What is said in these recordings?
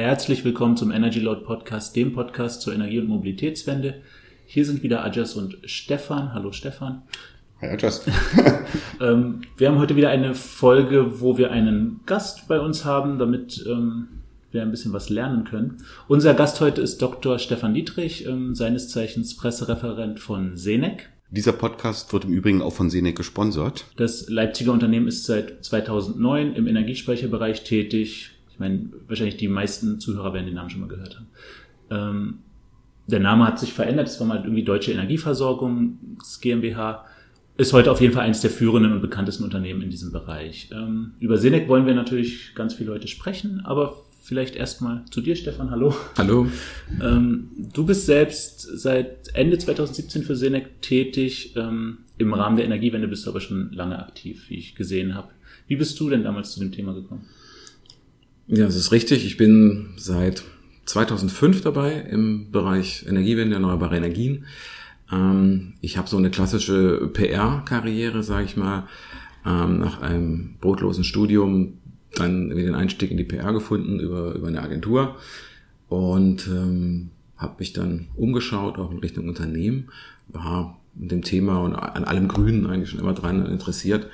Herzlich willkommen zum Energy Load Podcast, dem Podcast zur Energie- und Mobilitätswende. Hier sind wieder Ajas und Stefan. Hallo Stefan. Hi Ajas. ähm, wir haben heute wieder eine Folge, wo wir einen Gast bei uns haben, damit ähm, wir ein bisschen was lernen können. Unser Gast heute ist Dr. Stefan Dietrich, ähm, seines Zeichens Pressereferent von Senec. Dieser Podcast wird im Übrigen auch von Senec gesponsert. Das Leipziger Unternehmen ist seit 2009 im Energiespeicherbereich tätig. Ich meine, wahrscheinlich die meisten Zuhörer werden den Namen schon mal gehört haben. Ähm, der Name hat sich verändert. Es war mal irgendwie Deutsche Energieversorgung, das GmbH. Ist heute auf jeden Fall eines der führenden und bekanntesten Unternehmen in diesem Bereich. Ähm, über Senec wollen wir natürlich ganz viele Leute sprechen, aber vielleicht erstmal zu dir, Stefan. Hallo. Hallo. Ähm, du bist selbst seit Ende 2017 für Senec tätig. Ähm, Im Rahmen der Energiewende bist du aber schon lange aktiv, wie ich gesehen habe. Wie bist du denn damals zu dem Thema gekommen? Ja, das ist richtig. Ich bin seit 2005 dabei im Bereich Energiewende, erneuerbare Energien. Ähm, ich habe so eine klassische PR-Karriere, sage ich mal, ähm, nach einem brotlosen Studium dann den Einstieg in die PR gefunden über, über eine Agentur und ähm, habe mich dann umgeschaut, auch in Richtung Unternehmen, war mit dem Thema und an allem Grünen eigentlich schon immer dran interessiert.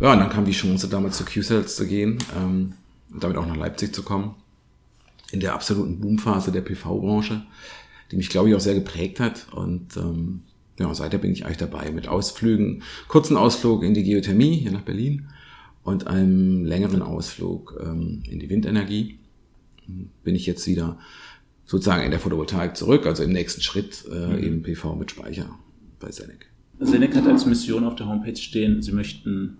Ja, und dann kam die Chance, damals zu Q-Cells zu gehen ähm, und damit auch nach Leipzig zu kommen, in der absoluten Boomphase der PV-Branche, die mich, glaube ich, auch sehr geprägt hat. Und ähm, ja, seither bin ich eigentlich dabei mit Ausflügen, kurzen Ausflug in die Geothermie hier nach Berlin und einem längeren Ausflug ähm, in die Windenergie bin ich jetzt wieder sozusagen in der Photovoltaik zurück, also im nächsten Schritt äh, mhm. eben PV mit Speicher bei Senec. Senec hat als Mission auf der Homepage stehen, sie möchten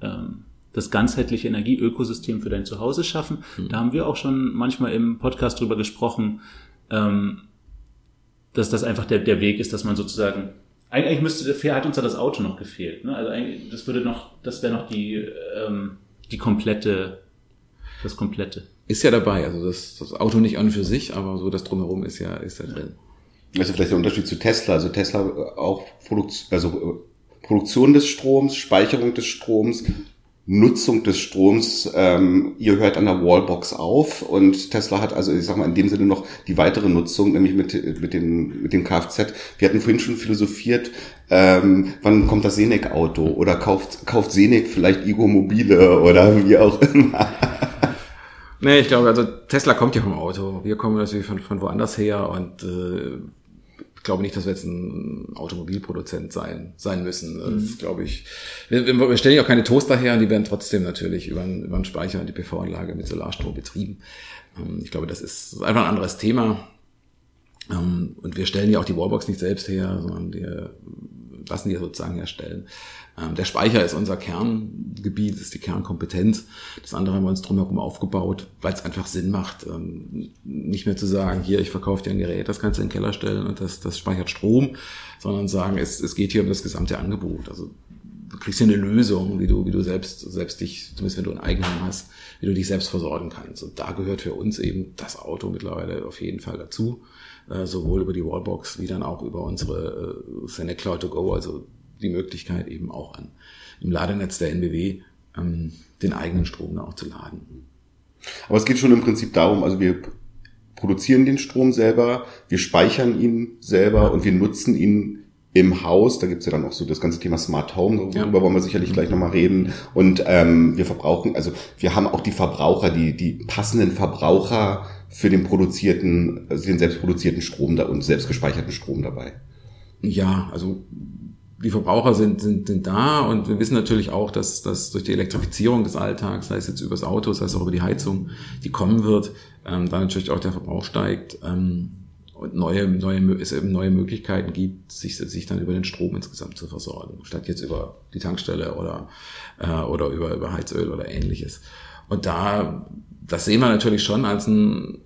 ähm, das ganzheitliche Energieökosystem für dein Zuhause schaffen. Mhm. Da haben wir auch schon manchmal im Podcast drüber gesprochen, ähm, dass das einfach der, der Weg ist, dass man sozusagen eigentlich müsste, fair hat uns da das Auto noch gefehlt. Ne? Also eigentlich, das würde noch, das wäre noch die, ähm, die komplette, das komplette. Ist ja dabei, also das, das Auto nicht an für sich, aber so das drumherum ist ja, ist ja drin. Also vielleicht der Unterschied zu Tesla. Also Tesla auch Produkt, also äh, Produktion des Stroms, Speicherung des Stroms, Nutzung des Stroms, ähm, ihr hört an der Wallbox auf und Tesla hat also, ich sag mal, in dem Sinne noch die weitere Nutzung, nämlich mit, mit, den, mit dem Kfz. Wir hatten vorhin schon philosophiert, ähm, wann kommt das Senec-Auto oder kauft, kauft Senec vielleicht Igo Mobile oder wie auch immer. Nee, ich glaube, also Tesla kommt ja vom Auto. Wir kommen natürlich von, von woanders her und äh, glaube nicht, dass wir jetzt ein Automobilproduzent sein, sein müssen. Das mhm. glaube ich. Wir, wir stellen ja auch keine Toaster her, die werden trotzdem natürlich über, einen, über einen Speicher und die PV-Anlage mit Solarstrom betrieben. Ähm, ich glaube, das ist einfach ein anderes Thema. Ähm, und wir stellen ja auch die Wallbox nicht selbst her, sondern wir lassen die sozusagen herstellen. Ähm, der Speicher ist unser Kerngebiet, ist die Kernkompetenz. Das andere haben wir uns drumherum aufgebaut, weil es einfach Sinn macht, ähm, nicht mehr zu sagen, hier, ich verkaufe dir ein Gerät, das kannst du in den Keller stellen und das, das speichert Strom, sondern sagen, es, es geht hier um das gesamte Angebot. Also du kriegst hier eine Lösung, wie du, wie du selbst, selbst dich, zumindest wenn du ein Eigenheim hast, wie du dich selbst versorgen kannst. Und da gehört für uns eben das Auto mittlerweile auf jeden Fall dazu, äh, sowohl über die Wallbox wie dann auch über unsere äh, Senec Cloud to Go, also die Möglichkeit eben auch an im Ladenetz der NBW ähm, den eigenen Strom auch zu laden. Aber es geht schon im Prinzip darum, also wir produzieren den Strom selber, wir speichern ihn selber und wir nutzen ihn im Haus. Da gibt's ja dann auch so das ganze Thema Smart Home, darüber ja. wollen wir sicherlich gleich nochmal reden. Und ähm, wir verbrauchen, also wir haben auch die Verbraucher, die, die passenden Verbraucher für den produzierten, also den selbstproduzierten Strom da und selbst gespeicherten Strom dabei. Ja, also die Verbraucher sind, sind, sind da und wir wissen natürlich auch, dass, dass durch die Elektrifizierung des Alltags, sei es jetzt übers Auto, sei es auch über die Heizung, die kommen wird, ähm, da natürlich auch der Verbrauch steigt ähm, und neue, neue, es eben neue Möglichkeiten gibt, sich, sich dann über den Strom insgesamt zu versorgen, statt jetzt über die Tankstelle oder, äh, oder über, über Heizöl oder ähnliches. Und da, das sehen wir natürlich schon als ein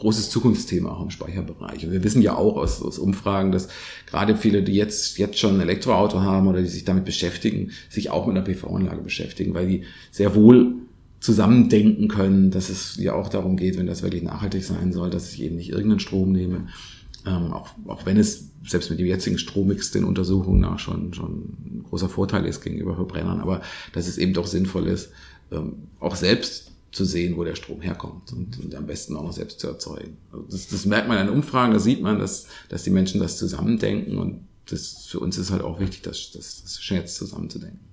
großes Zukunftsthema auch im Speicherbereich. Und wir wissen ja auch aus, aus Umfragen, dass gerade viele, die jetzt, jetzt schon ein Elektroauto haben oder die sich damit beschäftigen, sich auch mit einer PV-Anlage beschäftigen, weil die sehr wohl zusammendenken können, dass es ja auch darum geht, wenn das wirklich nachhaltig sein soll, dass ich eben nicht irgendeinen Strom nehme, ähm, auch, auch wenn es selbst mit dem jetzigen Strommix den Untersuchungen nach schon, schon ein großer Vorteil ist gegenüber Verbrennern, aber dass es eben doch sinnvoll ist, ähm, auch selbst zu sehen, wo der Strom herkommt und, und am besten auch noch selbst zu erzeugen. Also das, das merkt man in Umfragen, da sieht man, dass, dass die Menschen das zusammendenken und das für uns ist halt auch wichtig, das, das, das schon jetzt zusammenzudenken.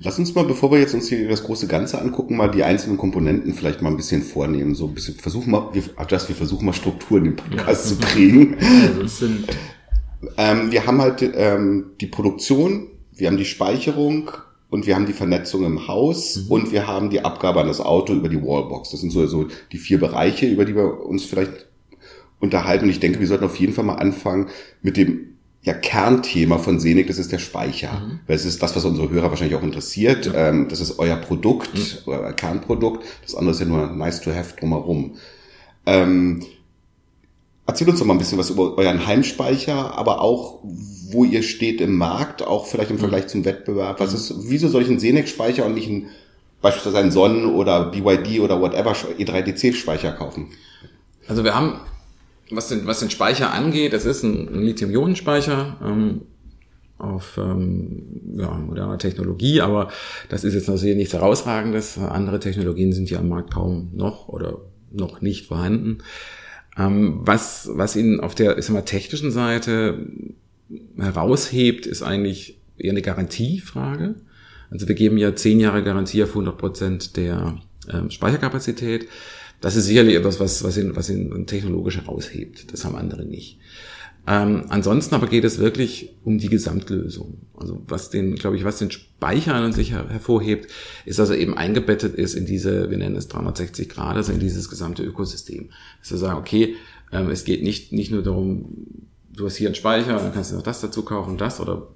Lass uns mal, bevor wir jetzt uns hier das große Ganze angucken, mal die einzelnen Komponenten vielleicht mal ein bisschen vornehmen. So ein bisschen versuchen mal, wir, das, wir versuchen mal Struktur in den Podcast ja. zu kriegen. Also ähm, wir haben halt ähm, die Produktion, wir haben die Speicherung und wir haben die Vernetzung im Haus mhm. und wir haben die Abgabe an das Auto über die Wallbox. Das sind so, so die vier Bereiche, über die wir uns vielleicht unterhalten. Und ich denke, wir sollten auf jeden Fall mal anfangen mit dem ja, Kernthema von Senig, das ist der Speicher. Mhm. Weil es ist das, was unsere Hörer wahrscheinlich auch interessiert. Ja. Ähm, das ist euer Produkt, mhm. euer Kernprodukt. Das andere ist ja nur nice to have drumherum. Ähm, erzählt uns doch mal ein bisschen was über euren Heimspeicher, aber auch, wo ihr steht im Markt, auch vielleicht im mhm. Vergleich zum Wettbewerb. Was ist, wieso soll ich einen Senec-Speicher und nicht einen, beispielsweise einen Sonnen- oder BYD oder whatever E3DC-Speicher kaufen? Also wir haben was den, was den Speicher angeht, das ist ein, ein Lithium-Ionen-Speicher ähm, auf ähm, ja, moderner Technologie, aber das ist jetzt natürlich nichts Herausragendes. Andere Technologien sind ja am Markt kaum noch oder noch nicht vorhanden. Ähm, was, was ihn auf der ich sag mal, technischen Seite heraushebt, ist eigentlich eher eine Garantiefrage. Also wir geben ja zehn Jahre Garantie auf 100 Prozent der ähm, Speicherkapazität. Das ist sicherlich etwas, was, was, ihn, was ihn technologisch heraushebt. Das haben andere nicht. Ähm, ansonsten aber geht es wirklich um die Gesamtlösung. Also was den, glaube ich, was den Speicher an sich her hervorhebt, ist, dass er eben eingebettet ist in diese, wir nennen es 360 Grad, also in dieses gesamte Ökosystem. Dass wir sagen, okay, ähm, es geht nicht, nicht nur darum, du hast hier einen Speicher, dann kannst du noch das dazu kaufen, das oder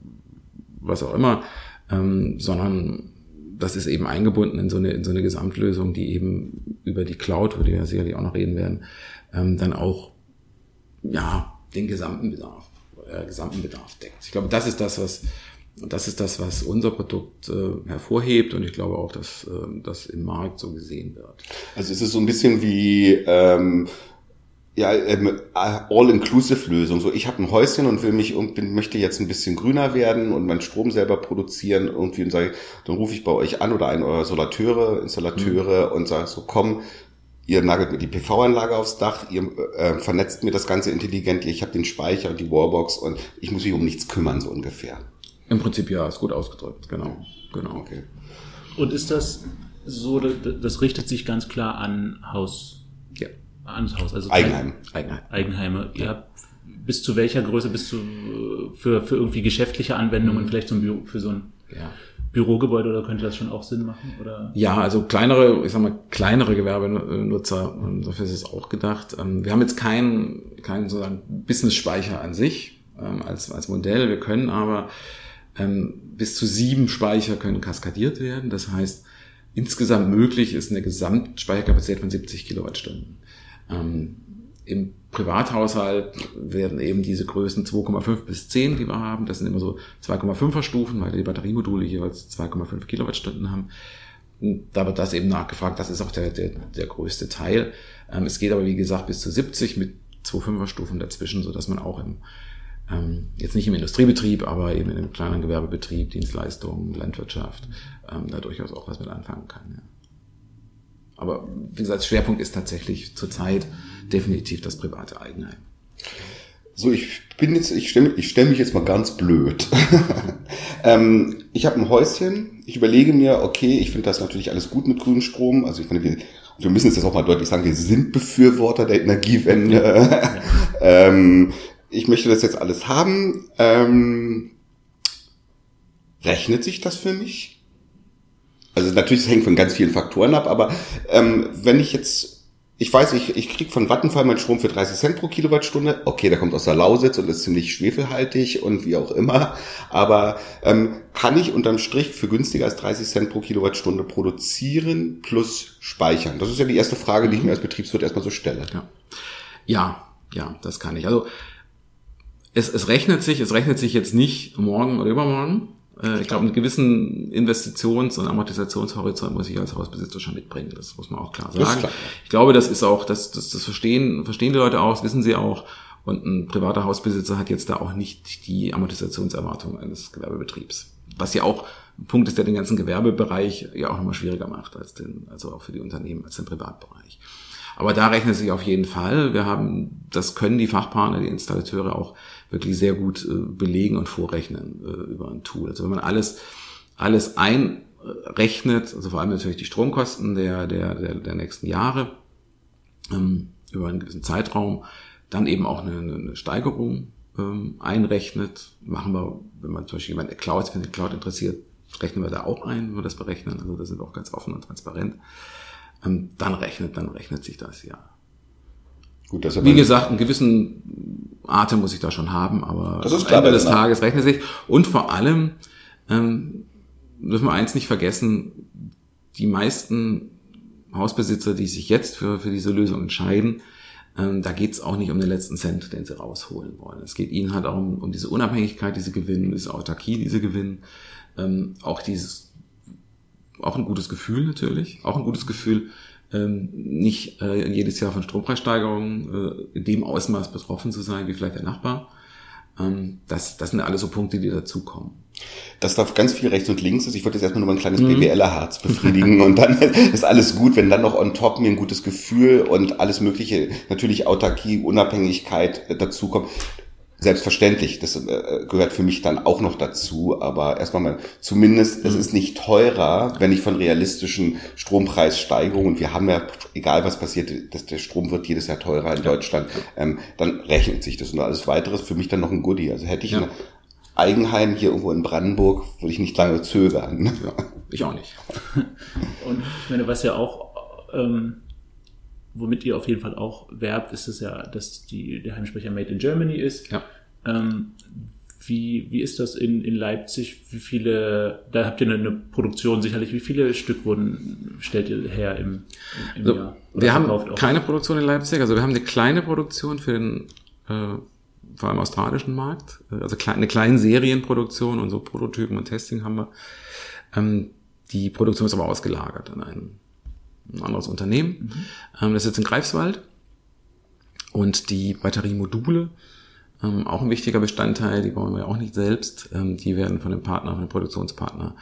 was auch immer, ähm, sondern das ist eben eingebunden in so eine, in so eine Gesamtlösung, die eben über die Cloud, wo wir ja sicherlich auch noch reden werden, ähm, dann auch, ja, den gesamten Bedarf, äh, gesamten Bedarf deckt. Ich glaube, das ist das, was, das ist das, was unser Produkt äh, hervorhebt und ich glaube auch, dass äh, das im Markt so gesehen wird. Also es ist so ein bisschen wie ähm, ja, ähm, All-Inclusive-Lösung. So, ich habe ein Häuschen und will mich und bin, möchte jetzt ein bisschen grüner werden und meinen Strom selber produzieren. Irgendwie und sage, dann rufe ich bei euch an oder einen eurer Solateure, Installateure mhm. und sage so, komm, ihr nagelt mir die PV-Anlage aufs Dach, ihr äh, vernetzt mir das Ganze intelligent, ich habe den Speicher und die Wallbox und ich muss mich um nichts kümmern, so ungefähr. Im Prinzip ja, ist gut ausgedrückt, genau. genau. Okay. Und ist das so, das richtet sich ganz klar an Haus ans Haus. Also Eigenheim. Eigenheim. Eigenheime. Ihr habt bis zu welcher Größe, bis zu für, für irgendwie geschäftliche Anwendungen, mhm. vielleicht so ein Büro, für so ein ja. Bürogebäude oder könnte das schon auch Sinn machen? Oder? Ja, also kleinere, ich sag mal, kleinere Gewerbenutzer, ähm, dafür ist es auch gedacht. Ähm, wir haben jetzt keinen, keinen sozusagen Business-Speicher an sich ähm, als, als Modell. Wir können aber bis zu sieben Speicher können kaskadiert werden. Das heißt, insgesamt möglich ist eine Gesamtspeicherkapazität von 70 Kilowattstunden. Im Privathaushalt werden eben diese Größen 2,5 bis 10, die wir haben, das sind immer so 2,5er Stufen, weil die Batteriemodule jeweils 2,5 Kilowattstunden haben. Und da wird das eben nachgefragt, das ist auch der, der, der größte Teil. Ähm, es geht aber, wie gesagt, bis zu 70 mit 2,5er Stufen dazwischen, so dass man auch im, ähm, jetzt nicht im Industriebetrieb, aber eben in einem kleinen Gewerbebetrieb, Dienstleistungen, Landwirtschaft, ähm, da durchaus auch was mit anfangen kann. Ja. Aber wie gesagt, Schwerpunkt ist tatsächlich zurzeit definitiv das private Eigenheim. So, ich bin jetzt, ich stelle ich stell mich jetzt mal ganz blöd. ähm, ich habe ein Häuschen, ich überlege mir, okay, ich finde das natürlich alles gut mit grünem Strom. Also ich meine, wir, wir müssen es jetzt auch mal deutlich sagen, wir sind Befürworter der Energiewende. Ja. ähm, ich möchte das jetzt alles haben. Ähm, rechnet sich das für mich? Also natürlich, es hängt von ganz vielen Faktoren ab, aber ähm, wenn ich jetzt, ich weiß, ich, ich kriege von Vattenfall meinen Strom für 30 Cent pro Kilowattstunde, okay, der kommt aus der Lausitz und ist ziemlich schwefelhaltig und wie auch immer, aber ähm, kann ich unterm Strich für günstiger als 30 Cent pro Kilowattstunde produzieren plus speichern? Das ist ja die erste Frage, die ich mir als Betriebswirt erstmal so stelle. Ja, ja, ja das kann ich. Also es, es rechnet sich, es rechnet sich jetzt nicht morgen oder übermorgen, äh, ich glaube, einen gewissen Investitions- und Amortisationshorizont muss ich als Hausbesitzer schon mitbringen. Das muss man auch klar sagen. Klar. Ich glaube, das ist auch, das, das, das verstehen, verstehen die Leute auch, das wissen sie auch. Und ein privater Hausbesitzer hat jetzt da auch nicht die Amortisationserwartung eines Gewerbebetriebs. Was ja auch ein Punkt ist, der den ganzen Gewerbebereich ja auch nochmal schwieriger macht als den, also auch für die Unternehmen als den Privatbereich. Aber da rechnet sich auf jeden Fall. Wir haben, das können die Fachpartner, die Installateure auch wirklich sehr gut äh, belegen und vorrechnen äh, über ein Tool. Also wenn man alles, alles einrechnet, also vor allem natürlich die Stromkosten der, der, der, der nächsten Jahre, ähm, über einen gewissen Zeitraum, dann eben auch eine, eine Steigerung ähm, einrechnet. Machen wir, wenn man zum Beispiel jemand Cloud, wenn Cloud interessiert, rechnen wir da auch ein, wenn wir das berechnen. Also da sind wir auch ganz offen und transparent. Ähm, dann rechnet, dann rechnet sich das ja. Gut, das Wie gesagt, einen gewissen Atem muss ich da schon haben, aber das ist klar, am Ende des Tages rechnet sich. Und vor allem ähm, dürfen wir eins nicht vergessen, die meisten Hausbesitzer, die sich jetzt für, für diese Lösung entscheiden, ähm, da geht's auch nicht um den letzten Cent, den sie rausholen wollen. Es geht ihnen halt auch um, um diese Unabhängigkeit, diese Gewinnen, diese Autarkie, diese Gewinnen, ähm, auch dieses auch ein gutes Gefühl natürlich, auch ein gutes Gefühl, ähm, nicht äh, jedes Jahr von Strompreissteigerungen äh, in dem Ausmaß betroffen zu sein wie vielleicht der Nachbar. Ähm, das, das sind alles so Punkte, die dazukommen. Dass da ganz viel rechts und links ist. Ich wollte jetzt erstmal nur ein kleines mhm. BWLer-Herz befriedigen und dann ist alles gut, wenn dann noch on top mir ein gutes Gefühl und alles mögliche, natürlich Autarkie, Unabhängigkeit äh, dazukommt selbstverständlich, das äh, gehört für mich dann auch noch dazu, aber erstmal mal, zumindest, es mhm. ist nicht teurer, wenn ich von realistischen Strompreissteigerungen, und wir haben ja, egal was passiert, dass der Strom wird jedes Jahr teurer in Deutschland, ähm, dann rechnet sich das und alles weiteres für mich dann noch ein Goodie. Also hätte ich ja. ein Eigenheim hier irgendwo in Brandenburg, würde ich nicht lange zögern. Ja, ich auch nicht. Und ich meine, was ja auch ähm, womit ihr auf jeden Fall auch werbt, ist es ja, dass die, der Heimsprecher Made in Germany ist. Ja. Ähm, wie, wie ist das in, in Leipzig? Wie viele, da habt ihr eine, Produktion sicherlich, wie viele Stück wurden, stellt ihr her im, im so, Jahr? Oder wir haben auch? keine Produktion in Leipzig, also wir haben eine kleine Produktion für den äh, vor allem australischen Markt, also eine kleine Serienproduktion und so Prototypen und Testing haben wir. Ähm, die Produktion ist aber ausgelagert an einen ein anderes Unternehmen. Mhm. Das ist jetzt in Greifswald. Und die Batteriemodule, ähm, auch ein wichtiger Bestandteil, die bauen wir auch nicht selbst. Ähm, die werden von dem Partner, von dem Produktionspartner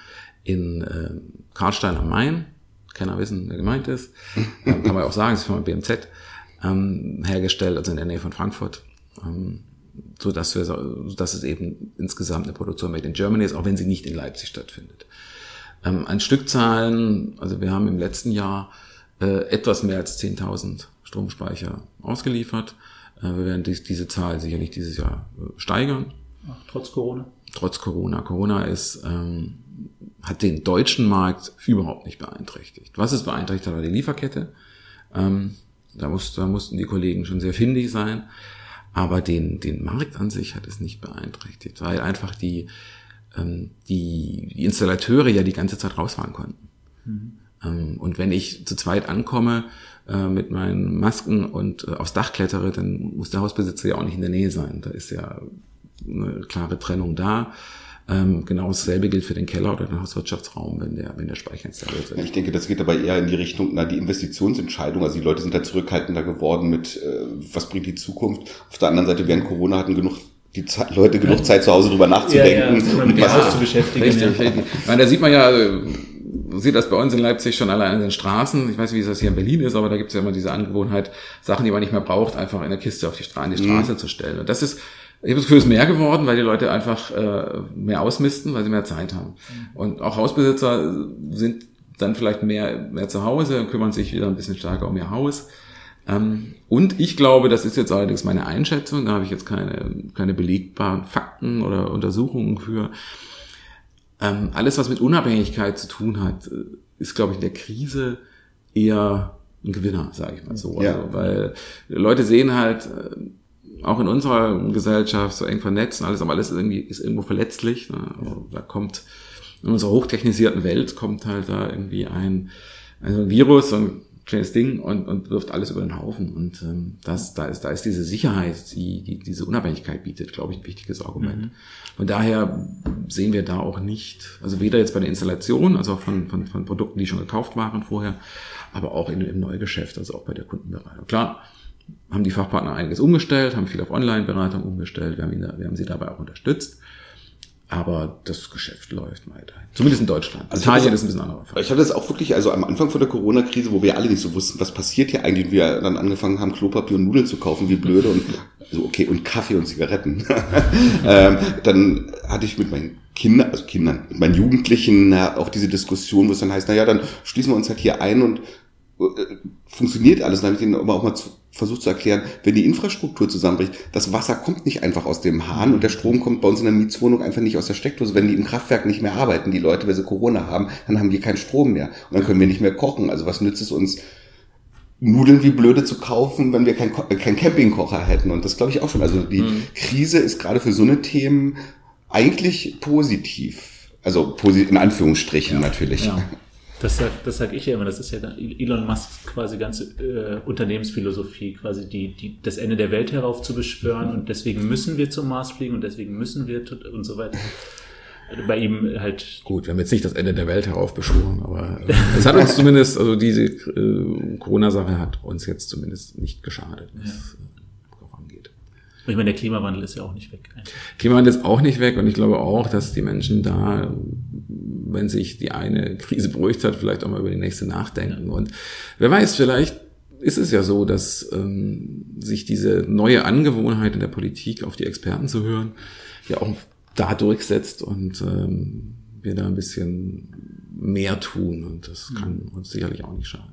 in äh, Karlstein am Main, keiner wissen, wer gemeint ist, ähm, kann man auch sagen, das ist von BMZ, ähm, hergestellt, also in der Nähe von Frankfurt. Ähm, so dass wir, so dass es eben insgesamt eine Produktion made in Germany ist, auch wenn sie nicht in Leipzig stattfindet. Ähm, an Stückzahlen, also wir haben im letzten Jahr äh, etwas mehr als 10.000 Stromspeicher ausgeliefert. Äh, wir werden dies, diese Zahl sicherlich dieses Jahr äh, steigern. Ach, trotz Corona? Trotz Corona. Corona ist, ähm, hat den deutschen Markt überhaupt nicht beeinträchtigt. Was es beeinträchtigt hat, war die Lieferkette. Ähm, da, muss, da mussten die Kollegen schon sehr findig sein. Aber den, den Markt an sich hat es nicht beeinträchtigt, weil einfach die, ähm, die, die Installateure ja die ganze Zeit rausfahren konnten. Mhm. Ähm, und wenn ich zu zweit ankomme äh, mit meinen Masken und äh, aufs Dach klettere, dann muss der Hausbesitzer ja auch nicht in der Nähe sein. Da ist ja eine klare Trennung da. Ähm, genau dasselbe gilt für den Keller oder den Hauswirtschaftsraum, wenn der, wenn der Speicher installiert ist. Ich denke, das geht aber eher in die Richtung, na, die Investitionsentscheidung. Also die Leute sind da zurückhaltender geworden mit, äh, was bringt die Zukunft. Auf der anderen Seite, während Corona hatten genug die Zeit, Leute genug Zeit zu Hause drüber nachzudenken ja, ja, und was ja, zu beschäftigen. Richtig, richtig. Meine, da sieht man ja, sieht das bei uns in Leipzig schon allein an den Straßen. Ich weiß, wie das hier in Berlin ist, aber da gibt es ja immer diese Angewohnheit, Sachen, die man nicht mehr braucht, einfach in der Kiste auf die, Straße, die Straße mhm. zu stellen. Und das ist, ich habe das Gefühl, es ist mehr geworden, weil die Leute einfach äh, mehr ausmisten, weil sie mehr Zeit haben. Mhm. Und auch Hausbesitzer sind dann vielleicht mehr, mehr zu Hause und kümmern sich wieder ein bisschen stärker um ihr Haus. Ähm, und ich glaube, das ist jetzt allerdings meine Einschätzung, da habe ich jetzt keine, keine belegbaren Fakten oder Untersuchungen für. Ähm, alles, was mit Unabhängigkeit zu tun hat, äh, ist, glaube ich, in der Krise eher ein Gewinner, sage ich mal so. Ja. Also, weil Leute sehen halt, äh, auch in unserer Gesellschaft so eng vernetzt und alles, aber alles irgendwie ist irgendwo verletzlich. Ne? Also, da kommt in unserer hochtechnisierten Welt kommt halt da irgendwie ein, ein Virus und kleines Ding und, und wirft alles über den Haufen. Und ähm, das, da, ist, da ist diese Sicherheit, die, die diese Unabhängigkeit bietet, glaube ich, ein wichtiges Argument. Mhm. Von daher sehen wir da auch nicht, also weder jetzt bei der Installation, also auch von, von, von Produkten, die schon gekauft waren vorher, aber auch in, im Neugeschäft, also auch bei der Kundenberatung. Klar, haben die Fachpartner einiges umgestellt, haben viel auf Online-Beratung umgestellt, wir haben, ihn wir haben sie dabei auch unterstützt. Aber das Geschäft läuft weiterhin. Zumindest in Deutschland. Also Italien das, ist ein bisschen anderer Fall. Ich hatte das auch wirklich, also am Anfang von der Corona-Krise, wo wir alle nicht so wussten, was passiert hier eigentlich, und wir dann angefangen haben, Klopapier und Nudeln zu kaufen, wie blöde und so, okay, und Kaffee und Zigaretten. ähm, dann hatte ich mit meinen Kindern, also Kindern, mit meinen Jugendlichen auch diese Diskussion, wo es dann heißt, na ja, dann schließen wir uns halt hier ein und äh, funktioniert alles. Dann habe ich denen aber auch mal zu, versucht zu erklären, wenn die Infrastruktur zusammenbricht, das Wasser kommt nicht einfach aus dem Hahn und der Strom kommt bei uns in der Mietswohnung einfach nicht aus der Steckdose. Wenn die im Kraftwerk nicht mehr arbeiten, die Leute, weil sie Corona haben, dann haben die keinen Strom mehr und dann können wir nicht mehr kochen. Also was nützt es uns, Nudeln wie blöde zu kaufen, wenn wir keinen kein Campingkocher hätten? Und das glaube ich auch schon. Also die mhm. Krise ist gerade für so eine Themen eigentlich positiv. Also in Anführungsstrichen ja. natürlich. Ja. Das sag, das sag ich ja immer, das ist ja Elon Musks quasi ganze äh, Unternehmensphilosophie, quasi die, die, das Ende der Welt heraufzubeschwören und deswegen müssen wir zum Mars fliegen und deswegen müssen wir und so weiter. Bei ihm halt. Gut, wir haben jetzt nicht das Ende der Welt heraufbeschworen, aber äh, es hat uns zumindest, also diese äh, Corona-Sache hat uns jetzt zumindest nicht geschadet. Ja. Ich meine, der Klimawandel ist ja auch nicht weg. Klimawandel ist auch nicht weg und ich glaube auch, dass die Menschen da, wenn sich die eine Krise beruhigt hat, vielleicht auch mal über die nächste nachdenken. Und wer weiß, vielleicht ist es ja so, dass ähm, sich diese neue Angewohnheit in der Politik auf die Experten zu hören, ja auch da durchsetzt und ähm, wir da ein bisschen mehr tun und das kann uns sicherlich auch nicht schaden.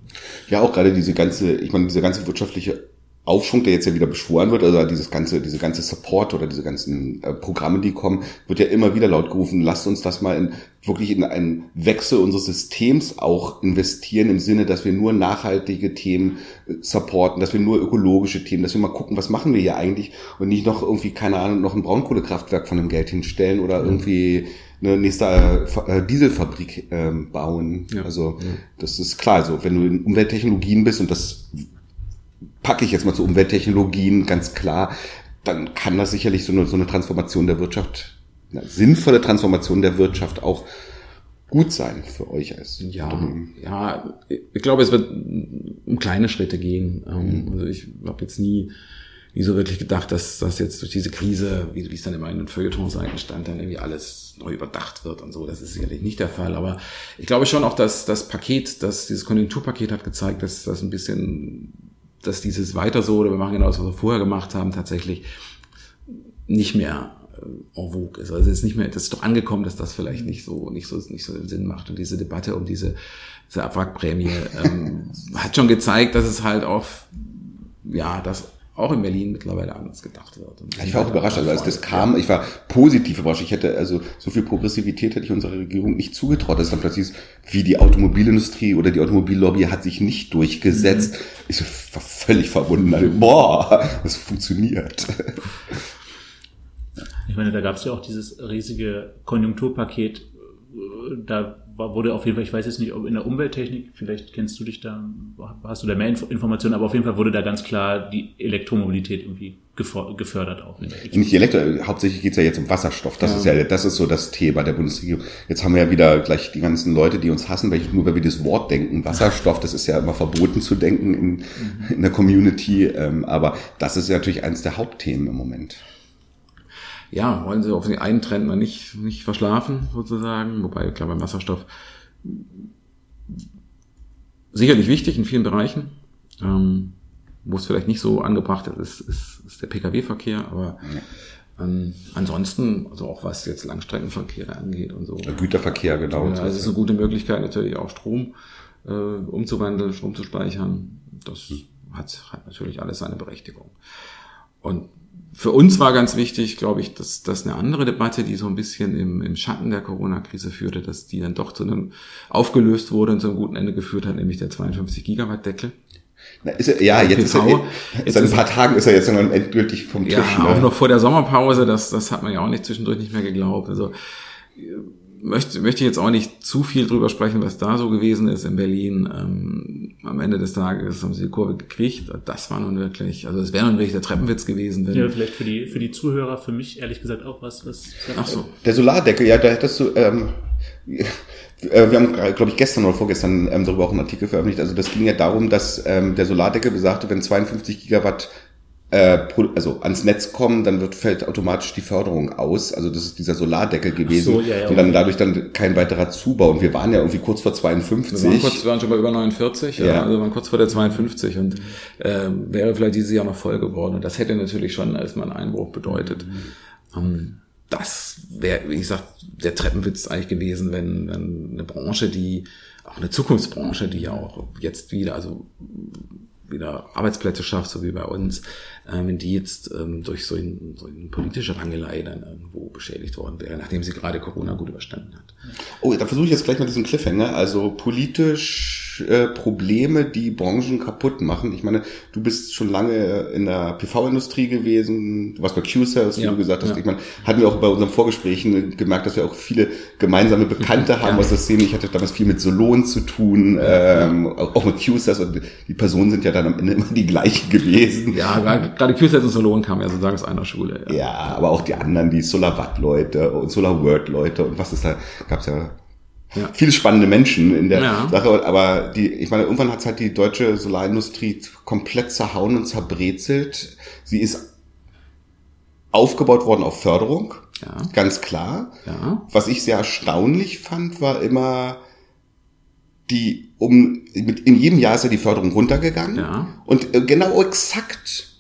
Ja, auch gerade diese ganze, ich meine, diese ganze wirtschaftliche Aufschwung, der jetzt ja wieder beschworen wird, also dieses ganze, diese ganze Support oder diese ganzen äh, Programme, die kommen, wird ja immer wieder laut gerufen, lasst uns das mal in, wirklich in einen Wechsel unseres Systems auch investieren, im Sinne, dass wir nur nachhaltige Themen äh, supporten, dass wir nur ökologische Themen, dass wir mal gucken, was machen wir hier eigentlich und nicht noch irgendwie, keine Ahnung, noch ein Braunkohlekraftwerk von dem Geld hinstellen oder mhm. irgendwie eine nächste äh, Dieselfabrik ähm, bauen. Ja. Also ja. das ist klar, so wenn du in Umwelttechnologien bist und das packe ich jetzt mal zu Umwelttechnologien, ganz klar, dann kann das sicherlich so eine, so eine Transformation der Wirtschaft, eine sinnvolle Transformation der Wirtschaft auch gut sein für euch als ja, Unternehmen. Ja, ich glaube, es wird um kleine Schritte gehen. Ähm, mhm. Also ich habe jetzt nie, nie so wirklich gedacht, dass dass jetzt durch diese Krise, wie, wie es dann immer in den Feuilleton-Seiten stand, dann irgendwie alles neu überdacht wird und so. Das ist sicherlich nicht der Fall. Aber ich glaube schon auch, dass das Paket, dass dieses Konjunkturpaket hat gezeigt, dass das ein bisschen dass dieses weiter so oder wir machen genau das, was wir vorher gemacht haben, tatsächlich nicht mehr äh, en vogue ist. Also es ist nicht mehr, das ist doch angekommen, dass das vielleicht nicht so, nicht so, nicht so Sinn macht. Und diese Debatte um diese, diese Abwrackprämie ähm, hat schon gezeigt, dass es halt auch, ja, dass auch in Berlin mittlerweile anders gedacht wird. ich war auch überrascht, also als das kam, ich war positiv überrascht. Ich hätte, also so viel Progressivität hätte ich unserer Regierung nicht zugetraut. dass dann plötzlich ist, wie die Automobilindustrie oder die Automobillobby hat sich nicht durchgesetzt. Mhm. Ich war völlig verwundert. Boah, das funktioniert. Ich meine, da gab es ja auch dieses riesige Konjunkturpaket. Da wurde auf jeden Fall, ich weiß jetzt nicht, ob in der Umwelttechnik, vielleicht kennst du dich da, hast du da mehr Informationen, aber auf jeden Fall wurde da ganz klar die Elektromobilität irgendwie gefördert auch. Nicht Elektro, hauptsächlich geht's ja jetzt um Wasserstoff. Das ja. ist ja, das ist so das Thema der Bundesregierung. Jetzt haben wir ja wieder gleich die ganzen Leute, die uns hassen, weil ich, nur weil wir das Wort denken. Wasserstoff, das ist ja immer verboten zu denken in, mhm. in der Community. Ähm, aber das ist ja natürlich eines der Hauptthemen im Moment ja, wollen sie auf den einen Trend mal nicht, nicht verschlafen, sozusagen. Wobei, klar, beim Wasserstoff sicherlich wichtig in vielen Bereichen. Ähm, wo es vielleicht nicht so angebracht ist, ist, ist, ist der Pkw-Verkehr, aber ähm, ansonsten, also auch was jetzt Langstreckenverkehr angeht und so. Der Güterverkehr, genau. Ja, also es ist eine gute Möglichkeit, natürlich auch Strom äh, umzuwandeln, Strom zu speichern. Das hm. hat, hat natürlich alles seine Berechtigung. Und für uns war ganz wichtig, glaube ich, dass, dass eine andere Debatte, die so ein bisschen im, im Schatten der Corona-Krise führte, dass die dann doch zu einem aufgelöst wurde und zu einem guten Ende geführt hat, nämlich der 52 Gigawatt Deckel. Na, ist er, ja, jetzt ist er, jetzt seit ein paar Tagen ist er jetzt endgültig vom Tisch. Ja, ne? auch noch vor der Sommerpause, das, das hat man ja auch nicht zwischendurch nicht mehr geglaubt. Also möchte, möchte jetzt auch nicht zu viel drüber sprechen, was da so gewesen ist in Berlin. Ähm, am Ende des Tages haben sie die Kurve gekriegt. Das war nun wirklich, also es wäre nun wirklich der Treppenwitz gewesen. Wenn ja, vielleicht für die, für die Zuhörer, für mich ehrlich gesagt auch was. was Ach so. Der Solardeckel, ja, da hättest du, ähm, äh, wir haben, glaube ich, gestern oder vorgestern ähm, darüber auch einen Artikel veröffentlicht. Also das ging ja darum, dass ähm, der Solardeckel besagte, wenn 52 Gigawatt also ans Netz kommen, dann wird fällt automatisch die Förderung aus. Also das ist dieser Solardeckel gewesen so, ja, ja, und dann dadurch dann kein weiterer Zubau. Und wir waren ja irgendwie kurz vor 52. Wir waren, kurz, wir waren schon bei über 49, ja. Ja. also wir waren kurz vor der 52 und äh, wäre vielleicht dieses Jahr noch voll geworden. Und das hätte natürlich schon erstmal einen Einbruch bedeutet. Ähm, das wäre, wie gesagt, der Treppenwitz eigentlich gewesen, wenn, wenn eine Branche, die, auch eine Zukunftsbranche, die ja auch jetzt wieder, also wieder Arbeitsplätze schafft, so wie bei uns, äh, wenn die jetzt ähm, durch so, ein, so eine politische Rangelei dann irgendwo beschädigt worden wäre, nachdem sie gerade Corona gut überstanden hat. Oh, da versuche ich jetzt gleich mal diesen Cliffhanger. Also politisch äh, Probleme, die Branchen kaputt machen. Ich meine, du bist schon lange in der PV-Industrie gewesen, du warst bei Q-Cells, wie Ja, du gesagt hast. ja. Ich meine, hatten wir auch bei unseren Vorgesprächen gemerkt, dass wir auch viele gemeinsame Bekannte haben Ja. aus der Szene. Ich hatte damals viel mit Solon zu tun, ähm, auch mit Q-Cells und die Personen sind ja dann am Ende immer die gleichen gewesen. Ja, gerade QSET und Solon kamen ja sozusagen aus einer Schule. Ja. Ja, aber auch die anderen, die SolarWatt-Leute und SolarWord-Leute und was ist da, gab's ja, Ja. viele spannende Menschen in der Ja. Sache, aber die, ich meine, irgendwann hat's halt die deutsche Solarindustrie komplett zerhauen und zerbrezelt. Sie ist aufgebaut worden auf Förderung, Ja. ganz klar. Ja. Was ich sehr erstaunlich fand, war immer die, um, in jedem Jahr ist ja die Förderung runtergegangen. Ja. Und äh, genau exakt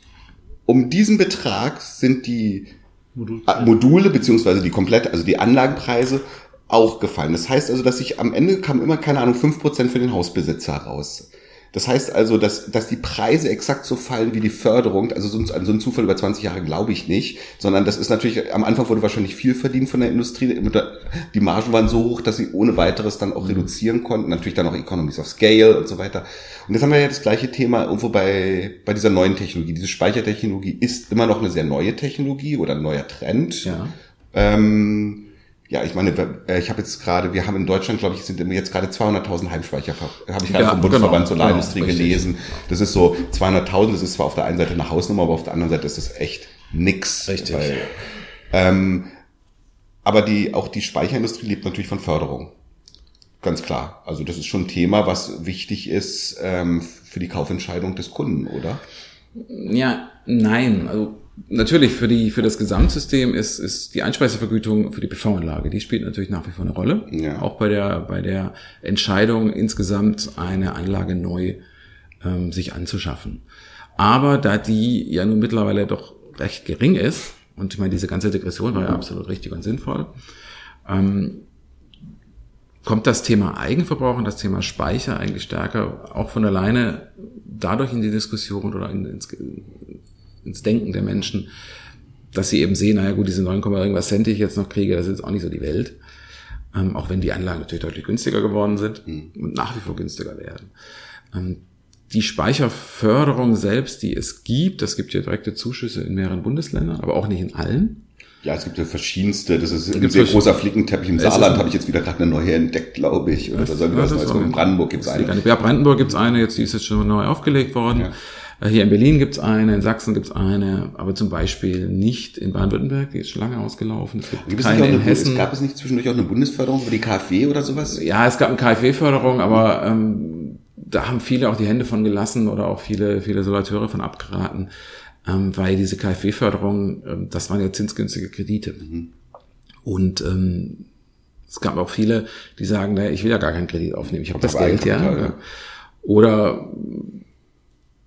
um diesen Betrag sind die Module beziehungsweise die komplette, also die Anlagenpreise auch gefallen. Das heißt also, dass sich am Ende kam immer, keine Ahnung, 5% für den Hausbesitzer raus. Das heißt also, dass, dass die Preise exakt so fallen wie die Förderung. Also so ein, an so einen Zufall über 20 Jahre glaube ich nicht, sondern das ist natürlich, am Anfang wurde wahrscheinlich viel verdient von der Industrie. Die Margen waren so hoch, dass sie ohne weiteres dann auch reduzieren konnten. Natürlich dann auch Economies of Scale und so weiter. Und jetzt haben wir ja das gleiche Thema irgendwo bei, bei dieser neuen Technologie. Diese Speichertechnologie ist immer noch eine sehr neue Technologie oder ein neuer Trend. Ja. Ähm, ja, ich meine, äh, ich habe jetzt gerade, wir haben in Deutschland, glaube ich, sind jetzt gerade 200.000 Heimspeicher, habe ich gerade Ja, vom Bundesverband genau, Solarindustrie genau, gelesen. Das ist so 200.000, das ist zwar auf der einen Seite eine Hausnummer, aber auf der anderen Seite ist das echt nix. Richtig. Weil, ähm, aber die, auch die Speicherindustrie lebt natürlich von Förderung. Ganz klar. Also das ist schon ein Thema, was wichtig ist ähm, für die Kaufentscheidung des Kunden, oder? Ja, nein. Also natürlich für die für das Gesamtsystem ist ist die Einspeisevergütung für die PV-Anlage. Die spielt natürlich nach wie vor eine Rolle. Ja. Auch bei der bei der Entscheidung insgesamt eine Anlage neu ähm, sich anzuschaffen. Aber da die ja nun mittlerweile doch recht gering ist und ich meine diese ganze Degression war ja absolut richtig und sinnvoll. Ähm, kommt das Thema Eigenverbrauch und das Thema Speicher eigentlich stärker auch von alleine dadurch in die Diskussion oder in, ins, ins Denken der Menschen, dass sie eben sehen, naja gut, diese 9, irgendwas Cent, die ich jetzt noch kriege, das ist jetzt auch nicht so die Welt. Ähm, auch wenn die Anlagen natürlich deutlich günstiger geworden sind und nach wie vor günstiger werden. Ähm, die Speicherförderung selbst, die es gibt, es gibt ja direkte Zuschüsse in mehreren Bundesländern, aber auch nicht in allen. Ja, es gibt ja verschiedenste. Das ist ein Gibt's sehr großer Flickenteppich. Im Saarland habe ich jetzt wieder gerade eine neue entdeckt, glaube ich. Oder das Neues ist kommen. auch- In Brandenburg gibt es das liegt eine. Ja, Brandenburg gibt's eine, jetzt die ist jetzt schon neu aufgelegt worden. Ja. Äh, Hier in Berlin gibt's eine, in Sachsen gibt's eine, aber zum Beispiel nicht in Baden-Württemberg, die ist schon lange ausgelaufen. Es gibt Gibt es, keine auch in Hessen. es gab es nicht zwischendurch auch eine Bundesförderung über die KfW oder sowas? Ja, es gab eine KfW-Förderung, aber ähm, da haben viele auch die Hände von gelassen oder auch viele, viele Solateure von abgeraten, ähm, weil diese KfW-Förderung, ähm, das waren ja zinsgünstige Kredite. Und ähm, es gab auch viele, die sagen, naja, ich will ja gar keinen Kredit aufnehmen, ich habe das Geld, ja. Eigenkapital, ja. Oder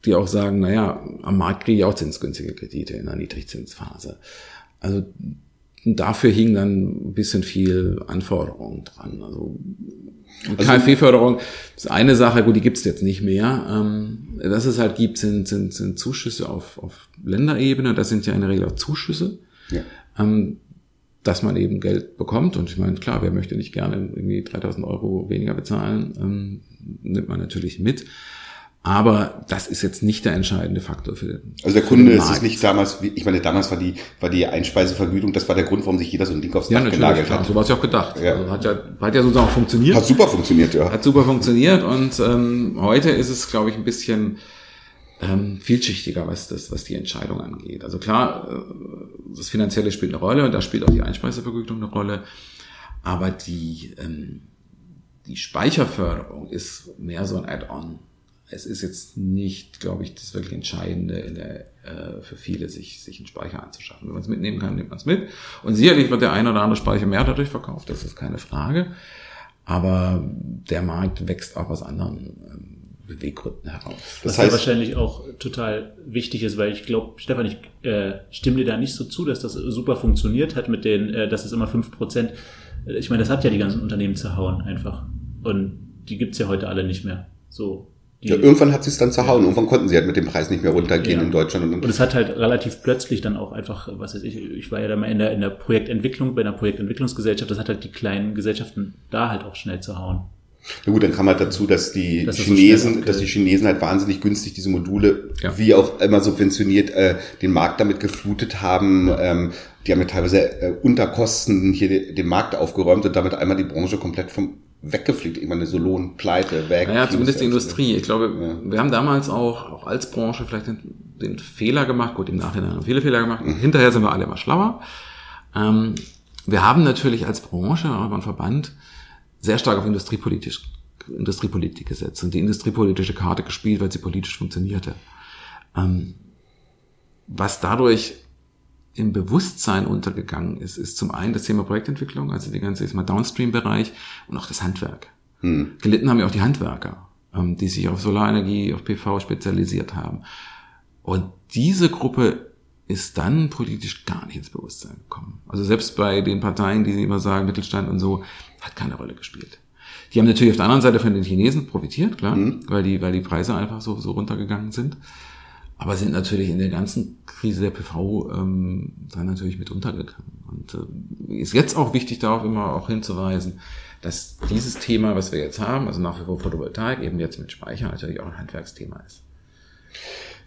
die auch sagen, naja, am Markt kriege ich auch zinsgünstige Kredite in der Niedrigzinsphase. Also dafür hing dann ein bisschen viel Anforderungen dran. Also die KfW-Förderung ist eine Sache, gut, die gibt's jetzt nicht mehr. Ähm, was es halt gibt, sind, sind, sind Zuschüsse auf, auf Länderebene. Das sind ja in der Regel auch Zuschüsse, Ja. ähm, dass man eben Geld bekommt. Und ich meine, klar, wer möchte nicht gerne irgendwie 3000 Euro weniger bezahlen, ähm, nimmt man natürlich mit. Aber das ist jetzt nicht der entscheidende Faktor für den Also der Kunde ist es nicht damals, wie, ich meine, damals war die, war die Einspeisevergütung, das war der Grund, warum sich jeder so ein Ding aufs Ja, Dach genagelt klar. hat. So war es ja auch gedacht. Ja. Also hat ja, hat ja sozusagen auch funktioniert. Hat super funktioniert, ja. Hat super funktioniert und ähm, heute ist es, glaube ich, ein bisschen ähm, vielschichtiger, was das, was die Entscheidung angeht. Also klar, äh, das Finanzielle spielt eine Rolle und da spielt auch die Einspeisevergütung eine Rolle. Aber die, ähm, die Speicherförderung ist mehr so ein Add-on. Es ist jetzt nicht, glaube ich, das wirklich Entscheidende in der, äh, für viele, sich, sich einen Speicher anzuschaffen. Wenn man es mitnehmen kann, nimmt man es mit. Und sicherlich wird der eine oder andere Speicher mehr dadurch verkauft, das ist keine Frage. Aber der Markt wächst auch aus anderen ähm, Beweggründen heraus. Das Was heißt, ja wahrscheinlich auch total wichtig ist, weil ich glaube, Stefan, ich äh, stimme dir da nicht so zu, dass das super funktioniert hat mit den, äh, dass es immer fünf Prozent. Ich meine, das hat ja die ganzen Unternehmen zerhauen einfach. Und die gibt's ja heute alle nicht mehr. So, ja, irgendwann hat sie es dann zerhauen. Ja. Irgendwann konnten sie halt mit dem Preis nicht mehr runtergehen ja. in Deutschland. Und, und es hat halt relativ plötzlich dann auch einfach, was weiß ich, ich war ja da mal in der, in der Projektentwicklung, bei einer Projektentwicklungsgesellschaft, das hat halt die kleinen Gesellschaften da halt auch schnell zerhauen. Na gut, dann kam halt dazu, dass die das Chinesen, so dass die Chinesen halt wahnsinnig günstig diese Module, ja. wie auch immer subventioniert, äh, den Markt damit geflutet haben. Ähm, die haben ja teilweise äh, unter Kosten hier den Markt aufgeräumt und damit einmal die Branche komplett vom weggefliegt. Ich meine, so Lohn, Pleite, weg. Naja, zumindest die Industrie. Ich glaube, ja. wir haben damals auch, auch als Branche vielleicht den, den Fehler gemacht. Gut, im Nachhinein haben wir viele Fehler gemacht. Mhm. Hinterher sind wir alle immer schlauer. Ähm, wir haben natürlich als Branche, aber ein Verband, sehr stark auf industriepolitisch, Industriepolitik gesetzt und die industriepolitische Karte gespielt, weil sie politisch funktionierte. Ähm, was dadurch im Bewusstsein untergegangen ist, ist zum einen das Thema Projektentwicklung, also die ganze mal Downstream-Bereich und auch das Handwerk. Hm. Gelitten haben ja auch die Handwerker, ähm, die sich auf Solarenergie, auf PV spezialisiert haben. Und diese Gruppe ist dann politisch gar nicht ins Bewusstsein gekommen. Also selbst bei den Parteien, die immer sagen, Mittelstand und so, hat keine Rolle gespielt. Die haben natürlich auf der anderen Seite von den Chinesen profitiert, klar, mhm. weil die, weil die Preise einfach so, so runtergegangen sind aber sind natürlich in der ganzen Krise der PV ähm, dann natürlich mit untergegangen. Und äh, ist jetzt auch wichtig, darauf immer auch hinzuweisen, dass dieses Thema, was wir jetzt haben, also nach wie vor Photovoltaik, eben jetzt mit Speicher natürlich auch ein Handwerksthema ist.